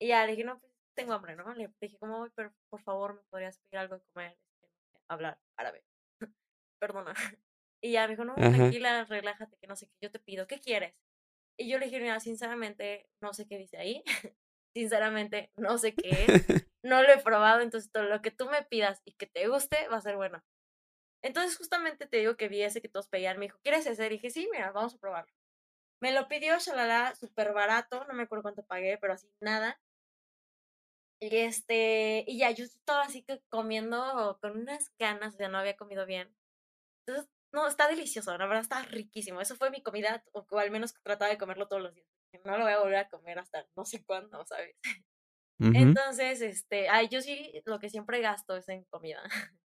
Y ya le dije, no, pues tengo hambre, ¿no? Le dije, como, pero por favor, ¿me podrías pedir algo de comer? Este, hablar árabe. Perdona. Y ya me dijo, no, tranquila, relájate, que no sé qué, yo te pido, ¿qué quieres? Y yo le dije, mira, sinceramente, no sé qué dice ahí. sinceramente, no sé qué es. No lo he probado, entonces todo lo que tú me pidas y que te guste va a ser bueno. Entonces, justamente te digo que vi ese que todos pedían. Me dijo, ¿quieres ese? Y dije, sí, mira, vamos a probarlo. Me lo pidió, shalala, súper barato. No me acuerdo cuánto pagué, pero así, nada. Y este, y ya, yo estaba así que comiendo con unas ganas, ya no había comido bien. Entonces, no, está delicioso, la verdad está riquísimo. Eso fue mi comida, o, al menos trataba de comerlo todos los días. No lo voy a volver a comer hasta no sé cuándo, ¿sabes? Entonces, este, ay, yo sí, lo que siempre gasto es en comida.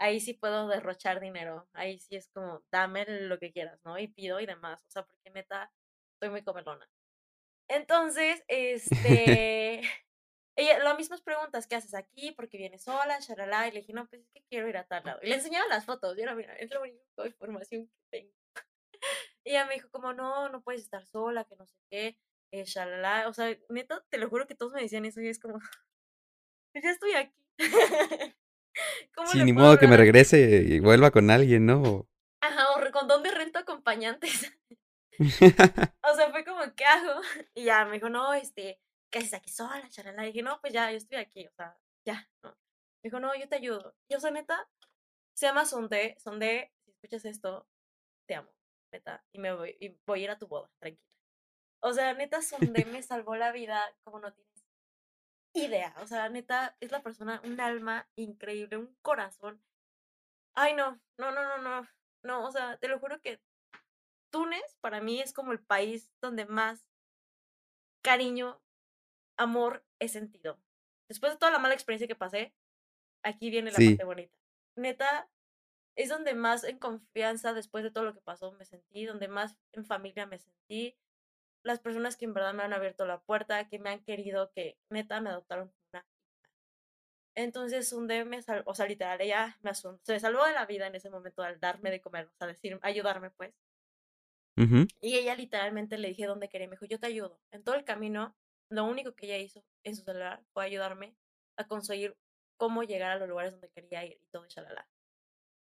Ahí sí puedo derrochar dinero. Ahí sí es como, dame lo que quieras, ¿no? Y pido y demás. O sea, porque neta, soy muy comelona. Entonces, este, ella, las mismas preguntas, ¿qué haces aquí? ¿Por qué vienes sola? Sharala. Y le dije, no, pues es que quiero ir a tal lado. Y le enseñaba las fotos. Y era, mira, es la única información que tengo. y ella me dijo, como, no, no puedes estar sola, que no sé qué. Eh, shalala. O sea, neta, te lo juro que todos me decían eso. Y es como, pues ya estoy aquí. sí, ni modo que me regrese y vuelva con alguien, ¿no? Ajá, o con dónde rento acompañantes. o sea, fue como, ¿qué hago? Y ya me dijo, no, este, ¿qué haces aquí sola, charala? Y dije, no, pues ya, yo estoy aquí, o sea, ya, ¿no? Me dijo, no, yo te ayudo. Y o sea, neta, se llama Sonde, Sonde, si escuchas esto, te amo, neta, y me voy, y voy a ir a tu boda, tranquila. O sea, neta, Sonde me salvó la vida como no tienes idea. O sea, neta, es la persona, un alma increíble, un corazón. Ay, no, no, no, no, no, no, o sea, te lo juro que Túnez para mí es como el país donde más cariño amor he sentido. Después de toda la mala experiencia que pasé, aquí viene la parte bonita. Neta, es donde más en confianza, después de todo lo que pasó, me sentí, donde más en familia me sentí. Las personas que en verdad me han abierto la puerta, que me han querido, que neta me adoptaron como una Entonces, un día me salvó, o sea, literal, ella me se salvó de la vida en ese momento al darme de comer, o sea, decir, ayudarme, pues. Y ella literalmente le dije dónde quería, me dijo, yo te ayudo. En todo el camino lo único que ella hizo en su celular fue ayudarme a conseguir cómo llegar a los lugares donde quería ir y todo, shalala.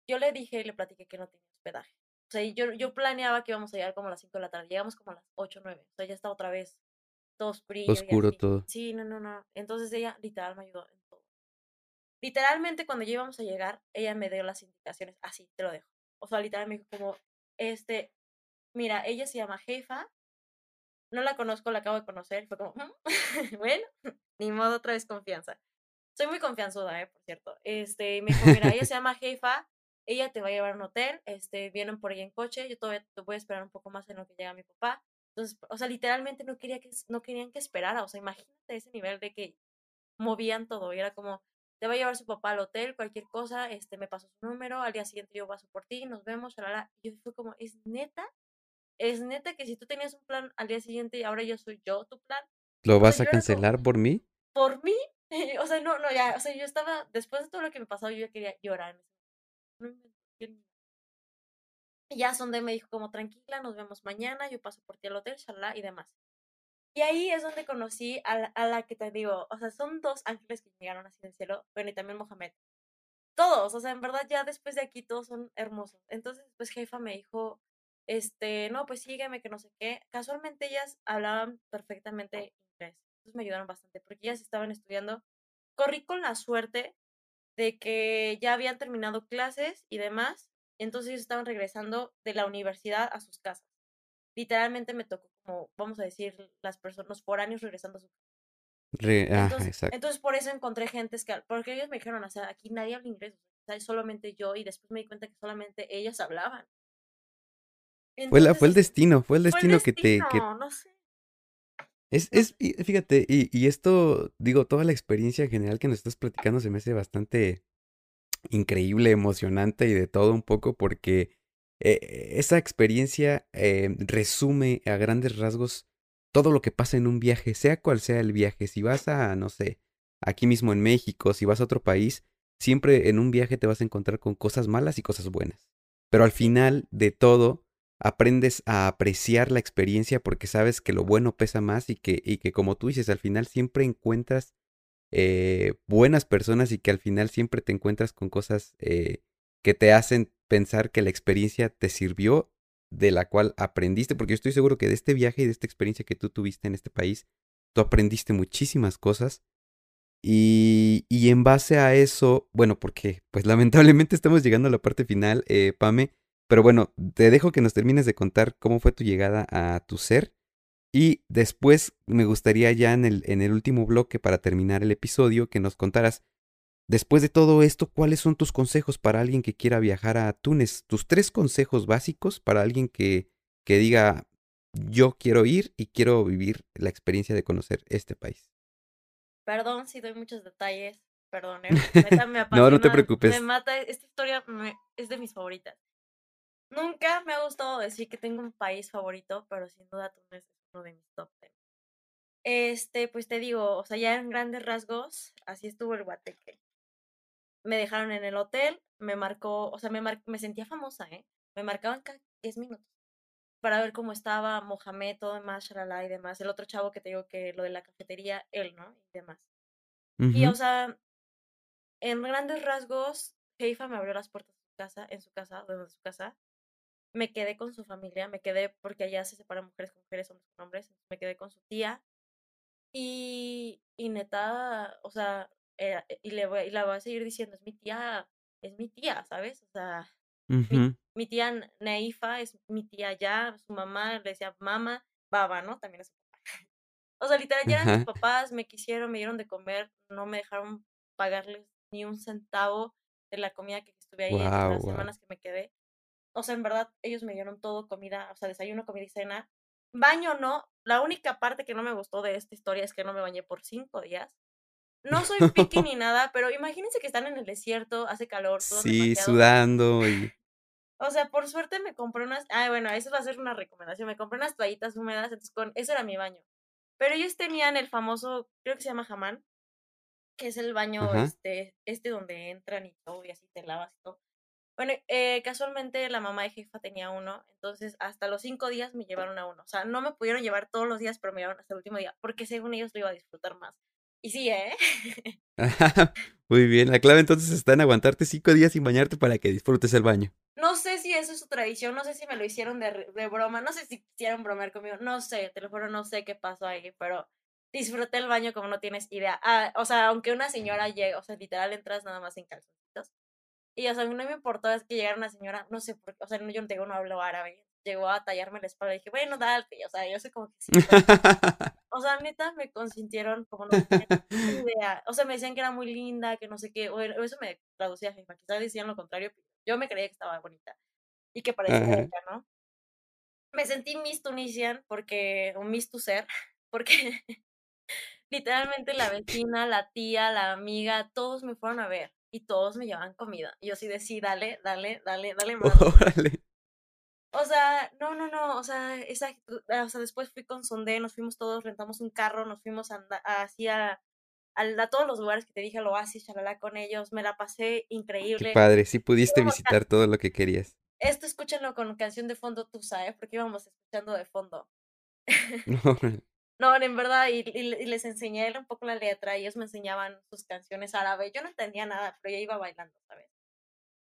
Yo le dije y le platiqué que no tenía hospedaje. O sea, yo, yo planeaba que íbamos a llegar como a las 5 de la tarde. Llegamos como a las 8 o 9. O sea, ya está otra vez todo frío. Oscuro todo. Sí, no, no, no. Entonces ella literal me ayudó en todo. Literalmente cuando ya íbamos a llegar, ella me dio las indicaciones. Así, te lo dejo. O sea, literal me dijo como, este, mira, ella se llama Jefa, no la conozco, la acabo de conocer. Fue como, mm, bueno, ni modo, otra vez confianza. Soy muy confianzuda, eh, por cierto. Este, me dijo, mira, ella se llama Jefa, ella te va a llevar a un hotel, este, vienen por ella en coche, yo todavía te voy a esperar un poco más en lo que llega mi papá. Entonces, o sea, literalmente no, quería que, no querían que esperara, o sea, imagínate ese nivel de que movían todo, y era como, te va a llevar su papá al hotel, cualquier cosa, este, me pasó su número, al día siguiente yo paso por ti, nos vemos, y yo fue como, ¿es neta? Es neta que si tú tenías un plan al día siguiente y ahora yo soy yo tu plan. ¿Lo vas a cancelar por mí? ¿Por mí? o sea, no, no, ya, o sea, yo estaba, después de todo lo que me pasó, yo ya quería llorar. Y ya donde me dijo como tranquila, nos vemos mañana, yo paso por ti al hotel, shalala y demás. Y ahí es donde conocí a la, a la, que te digo, o sea, son dos ángeles que llegaron así del cielo, bueno, y también Mohamed. Todos, o sea, en verdad ya después de aquí todos son hermosos. Entonces, pues jefa me dijo, este, no, pues sígueme, que no sé qué. Casualmente ellas hablaban perfectamente inglés. Entonces me ayudaron bastante porque ellas estaban estudiando. Corrí con la suerte de que ya habían terminado clases y demás. Entonces ellos estaban regresando de la universidad a sus casas. Literalmente me tocó como, vamos a decir, las personas, los foráneos regresando a su casa. entonces, por eso encontré gente que, porque ellos me dijeron, o sea, aquí nadie habla inglés, o sea, solamente yo, y después me di cuenta que solamente ellas hablaban fue, la, fue el destino, fue el destino, que te... Que... No sé. Es, es, fíjate, y, y, esto, digo, toda la experiencia en general que nos estás platicando se me hace bastante increíble, emocionante y de todo un poco porque eh, esa experiencia eh, resume a grandes rasgos todo lo que pasa en un viaje, sea cual sea el viaje. Si vas a, no sé, aquí mismo en México, si vas a otro país, siempre en un viaje te vas a encontrar con cosas malas y cosas buenas. pero al final de todo aprendes a apreciar la experiencia porque sabes que lo bueno pesa más y que, y que como tú dices, al final siempre encuentras eh, buenas personas y que al final siempre te encuentras con cosas eh, que te hacen pensar que la experiencia te sirvió, de la cual aprendiste, porque yo estoy seguro que de este viaje y de esta experiencia que tú tuviste en este país, tú aprendiste muchísimas cosas. Y, y en base a eso, bueno, porque pues lamentablemente estamos llegando a la parte final, eh, Pame, pero bueno, te dejo que nos termines de contar cómo fue tu llegada a tu ser. Y después me gustaría ya en el, en el último bloque, para terminar el episodio, que nos contaras Después de todo esto, ¿cuáles son tus consejos para alguien que quiera viajar a Túnez? Tus tres consejos básicos para alguien que, que diga, yo quiero ir y quiero vivir la experiencia de conocer este país. Perdón si doy muchos detalles, perdón. ¿eh? no, no te preocupes. Me mata, esta historia es de mis favoritas. Nunca me ha gustado decir que tengo un país favorito, pero sin duda Túnez es uno de mis top. Este, pues te digo, o sea, ya en grandes rasgos, así estuvo el guateque me dejaron en el hotel, me marcó, o sea, me, me sentía famosa, ¿eh? Me marcaban cada 10 minutos para ver cómo estaba Mohamed, todo demás, shalala y demás. El otro chavo que te digo que lo de la cafetería, él, ¿no? Y demás. Y, o sea, en grandes rasgos, Heifa me abrió las puertas de su casa, en su casa, de su casa. Me quedé con su familia, me quedé porque allá se separan mujeres con mujeres, hombres con hombres. Me quedé con su tía. Y, y neta, o sea, eh, y, le voy, y la voy a seguir diciendo, es mi tía, es mi tía, ¿sabes? O sea, mi, tía Naifa es mi tía ya, su mamá le decía mamá, baba, ¿no? También es papá. O sea, literal, ya eran mis papás, me quisieron, me dieron de comer, no me dejaron pagarles ni un centavo de la comida que estuve ahí en las semanas que me quedé. O sea, en verdad, ellos me dieron todo, comida, o sea, desayuno, comida y cena. Baño no, la única parte que no me gustó de esta historia es que no me bañé por cinco días. No soy piqui ni nada, pero imagínense que están en el desierto, hace calor, todo Sí, sudando y... O sea, por suerte me compré unas... Ah, bueno, eso va a ser una recomendación. Me compré unas toallitas húmedas, entonces con... Eso era mi baño. Pero ellos tenían el famoso, creo que se llama jamán, que es el baño este, este donde entran y todo, y así te lavas y todo. Bueno, eh, casualmente la mamá de jefa tenía uno, entonces hasta los cinco días me llevaron a uno. O sea, no me pudieron llevar todos los días, pero me llevaron hasta el último día, porque según ellos lo iba a disfrutar más. Y sí, ¿eh? Muy bien, la clave entonces está en aguantarte cinco días sin bañarte para que disfrutes el baño. No sé si eso es su tradición, no sé si me lo hicieron de, de broma, no sé si quisieron bromear conmigo, no sé, te lo juro, no sé qué pasó ahí, pero disfruté el baño como no tienes idea. Ah, o sea, aunque una señora llegue, o sea, literal entras nada más en calzoncitos. Y o sea, no me importó es que llegara una señora, no sé por qué, o sea, yo no tengo, no hablo árabe, llegó a tallarme la espalda y dije, bueno, dale, o sea, yo sé como que sí. o sea, neta, me consintieron como no tenía idea. O sea, me decían que era muy linda, que no sé qué, o eso me traducía a jefa, quizás decían lo contrario, yo me creía que estaba bonita y que parecía bonita, ¿no? Me sentí Miss Tunisian porque, o Miss Tu Ser, porque literalmente la vecina, la tía, la amiga, todos me fueron a ver y todos me llevaban comida. Y yo sí decía, dale, dale, dale, dale más. O sea, no, no, no, o sea, esa, o sea, después fui con Sondé, nos fuimos todos, rentamos un carro, nos fuimos a, así a, a, todos los lugares que te dije, al oasis, chalala, con ellos, me la pasé increíble. Qué padre, sí pudiste visitar todo lo que querías. Esto escúchenlo con canción de fondo, tú sabes, porque íbamos escuchando de fondo. No. En verdad, y, y, les enseñé un poco la letra, y ellos me enseñaban sus canciones árabes, yo no entendía nada, pero yo iba bailando, ¿sabes?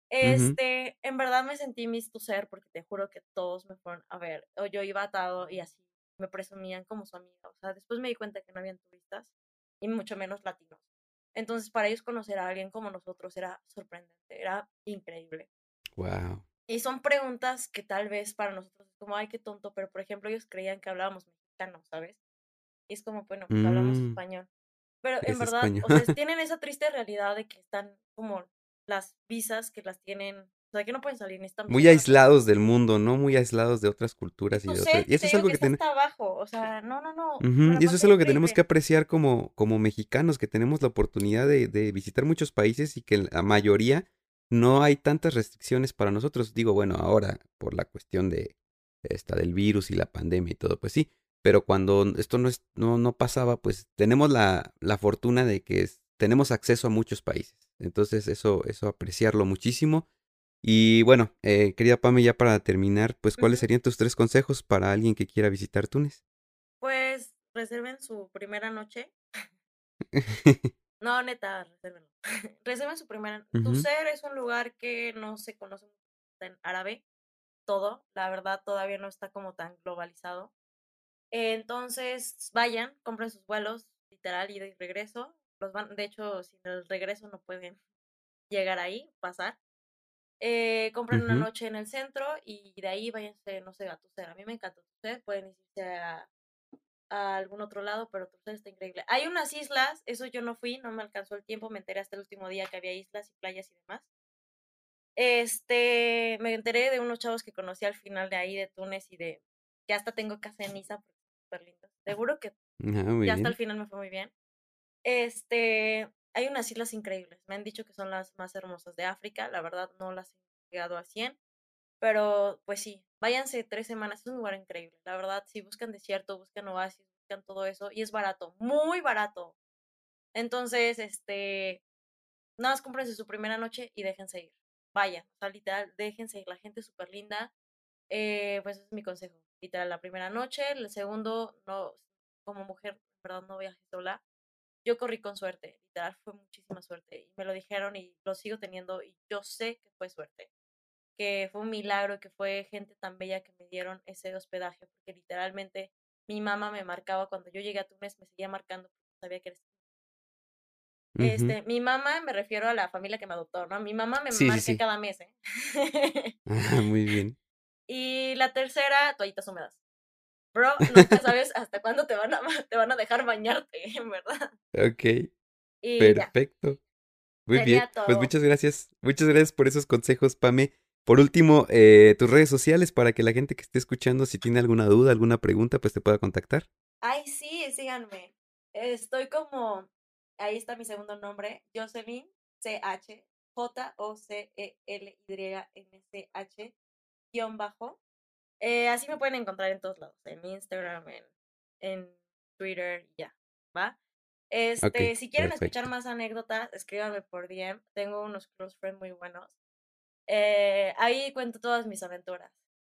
Este, en verdad me sentí mis tu ser porque te juro que todos me fueron a ver. O yo iba atado y así me presumían como su amiga. O sea, después me di cuenta que no habían turistas y mucho menos latinos. Entonces, para ellos conocer a alguien como nosotros era sorprendente, era increíble. Wow. Y son preguntas que tal vez para nosotros es como, ay, qué tonto, pero por ejemplo, ellos creían que hablábamos mexicano, ¿sabes? Y es como, bueno, pues hablamos mm. español. Pero en verdad, o sea, tienen esa triste realidad de que están como las visas que las tienen, o sea, que no pueden salir, están muy aislados del mundo, ¿no? Muy aislados de otras culturas y de otras... Y eso es algo que, tenemos abajo, o sea, no, no, no. Y eso es algo que tenemos que apreciar como, como mexicanos, que tenemos la oportunidad de, de visitar muchos países y que la mayoría no hay tantas restricciones para nosotros. Digo, bueno, ahora por la cuestión de esta del virus y la pandemia y todo, pues sí. Pero cuando esto no, es, no, no pasaba, pues tenemos la, la fortuna de que tenemos acceso a muchos países. Entonces eso, eso apreciarlo muchísimo. Y bueno, eh, querida Pame, ya para terminar, pues ¿cuáles serían tus tres consejos para alguien que quiera visitar Túnez? Pues reserven su primera noche. no, neta, reserven. reserven su primera. Tu ser es un lugar que no se conoce en árabe. Todo, la verdad, todavía no está como tan globalizado. Entonces, vayan, compren sus vuelos, literal, y regreso. Los van, de hecho, sin el regreso no pueden llegar ahí, pasar. Eh, compren una noche en el centro y de ahí váyanse, no sé, a Tucer. A mí me encanta Tucer, pueden irse a, a, algún otro lado, pero Tucer está increíble. Hay unas islas, eso yo no fui, no me alcanzó el tiempo, me enteré hasta el último día que había islas y playas y demás. Este, me enteré de unos chavos que conocí al final de ahí, de Túnez y de, que hasta tengo casa en Niza, porque súper. Seguro que ah, ya hasta el final me fue muy bien. Este, hay unas islas increíbles. Me han dicho que son las más hermosas de África. La verdad no las he llegado a 100. Pero pues sí, váyanse tres semanas. Es un lugar increíble. La verdad, si buscan desierto, buscan oasis, buscan todo eso. Y es barato, muy barato. Entonces, este, nada más cómprense su primera noche y déjense ir. Vayan, o sea, literal, déjense ir. La gente es súper linda. Eh, pues ese es mi consejo. Literal, la primera noche. El segundo, no, como mujer, verdad, no viajes sola yo corrí con suerte, literal, fue muchísima suerte. Y me lo dijeron y lo sigo teniendo y yo sé que fue suerte. Que fue un milagro, que fue gente tan bella que me dieron ese hospedaje, porque literalmente mi mamá me marcaba cuando yo llegué a Túnez, me seguía marcando porque sabía que eres este, mi mamá, me refiero a la familia que me adoptó, ¿no? Mi mamá me marca cada mes, ¿eh? Ah, muy bien. Y la tercera, toallitas húmedas. Bro, nunca sabes hasta cuándo te van a, te van a dejar bañarte, en verdad. Ok. Perfecto. Muy bien. Pues muchas gracias. Muchas gracias por esos consejos, Pame. Por último, eh, tus redes sociales para que la gente que esté escuchando, si tiene alguna duda, alguna pregunta, pues te pueda contactar. Ay, sí, síganme. Estoy como, ahí está mi segundo nombre, Jocelyn, C-H, J-O-C-E-L-Y-N-C-H, guion bajo. Eh, así me pueden encontrar en todos lados, en Instagram, en, en Twitter, ya, ¿va? Este, si quieren escuchar más anécdotas, escríbanme por DM. Tengo unos close friends muy buenos. Eh, ahí cuento todas mis aventuras.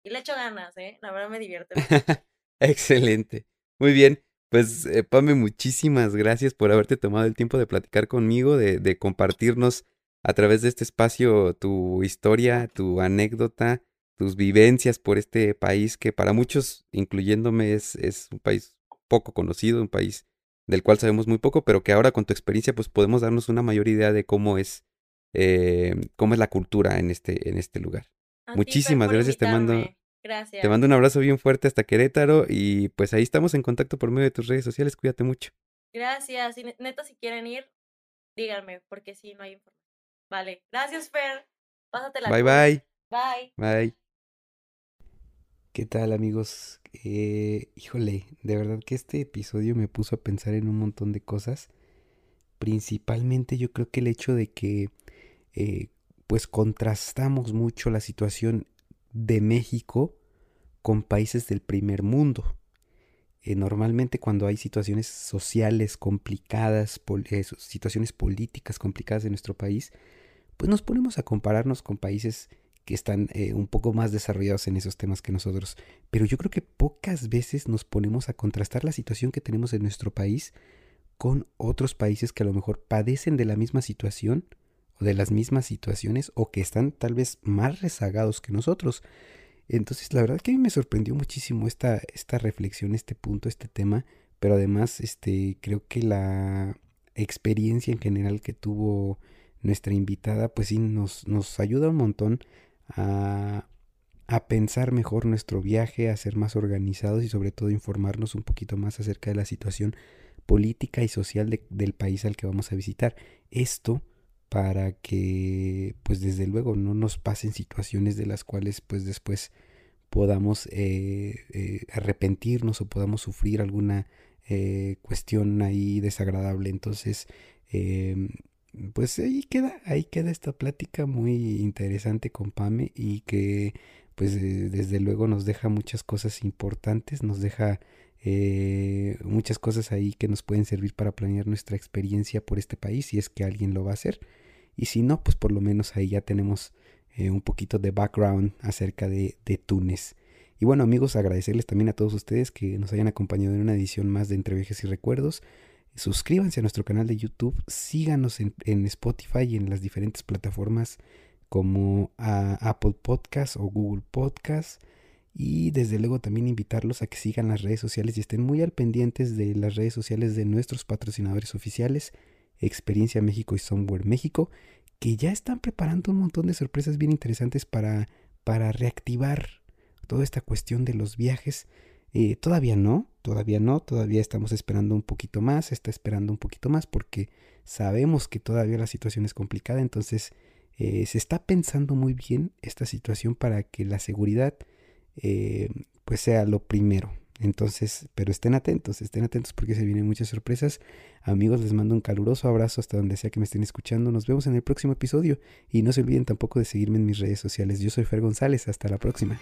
Y le echo ganas, ¿eh? La verdad me divierte. Excelente. Muy bien. Pues, eh, Pame, muchísimas gracias por haberte tomado el tiempo de platicar conmigo, de, de compartirnos a través de este espacio tu historia, tu anécdota, tus vivencias por este país que para muchos, incluyéndome, es, es un país poco conocido, un país del cual sabemos muy poco, pero que ahora con tu experiencia pues podemos darnos una mayor idea de cómo es, eh, cómo es la cultura en este, en este lugar. Muchísimas gracias, te mando, gracias. te mando un abrazo bien fuerte hasta Querétaro y pues ahí estamos en contacto por medio de tus redes sociales, cuídate mucho. Gracias, y neta si quieren ir, díganme, porque si no hay información. Vale, gracias Fer, pásatela. Bye bye. Bye. Bye. ¿Qué tal amigos? Eh, híjole, de verdad que este episodio me puso a pensar en un montón de cosas. Principalmente yo creo que el hecho de que eh, pues contrastamos mucho la situación de México con países del primer mundo. Eh, normalmente cuando hay situaciones sociales complicadas, situaciones políticas complicadas en nuestro país, pues nos ponemos a compararnos con países que están eh, un poco más desarrollados en esos temas que nosotros. Pero yo creo que pocas veces nos ponemos a contrastar la situación que tenemos en nuestro país con otros países que a lo mejor padecen de la misma situación o de las mismas situaciones o que están tal vez más rezagados que nosotros. Entonces, la verdad que a mí me sorprendió muchísimo esta, esta reflexión, este punto, este tema, pero además este, creo que la experiencia en general que tuvo nuestra invitada, pues sí, nos, nos ayuda un montón a, pensar mejor nuestro viaje, a ser más organizados y sobre todo informarnos un poquito más acerca de la situación política y social del país al que vamos a visitar. Esto para que pues desde luego no nos pasen situaciones de las cuales pues después podamos eh, eh, arrepentirnos o podamos sufrir alguna eh, cuestión ahí desagradable. Entonces, em, pues ahí queda, ahí queda esta plática muy interesante con Pame y que pues eh, desde luego nos deja muchas cosas importantes, nos deja eh, muchas cosas ahí que nos pueden servir para planear nuestra experiencia por este país si es que alguien lo va a hacer y si no pues por lo menos ahí ya tenemos eh, un poquito de background acerca de, de Túnez. Y bueno amigos, agradecerles también a todos ustedes que nos hayan acompañado en una edición más de Entre Viajes y Recuerdos. Suscríbanse a nuestro canal de YouTube, síganos en, Spotify y en las diferentes plataformas como Apple Podcast o Google Podcast. Y desde luego también invitarlos a que sigan las redes sociales y estén muy al pendientes de las redes sociales de nuestros patrocinadores oficiales, Experiencia México y Somewhere México, que ya están preparando un montón de sorpresas bien interesantes para, para reactivar toda esta cuestión de los viajes. Eh, todavía no, todavía no, todavía estamos esperando un poquito más, está esperando un poquito más porque sabemos que todavía la situación es complicada, entonces eh, se está pensando muy bien esta situación para que la seguridad eh, pues sea lo primero. Entonces, pero estén atentos, estén atentos porque se vienen muchas sorpresas. Amigos, les mando un caluroso abrazo hasta donde sea que me estén escuchando. Nos vemos en el próximo episodio y no se olviden tampoco de seguirme en mis redes sociales. Yo soy Fer González, hasta la próxima.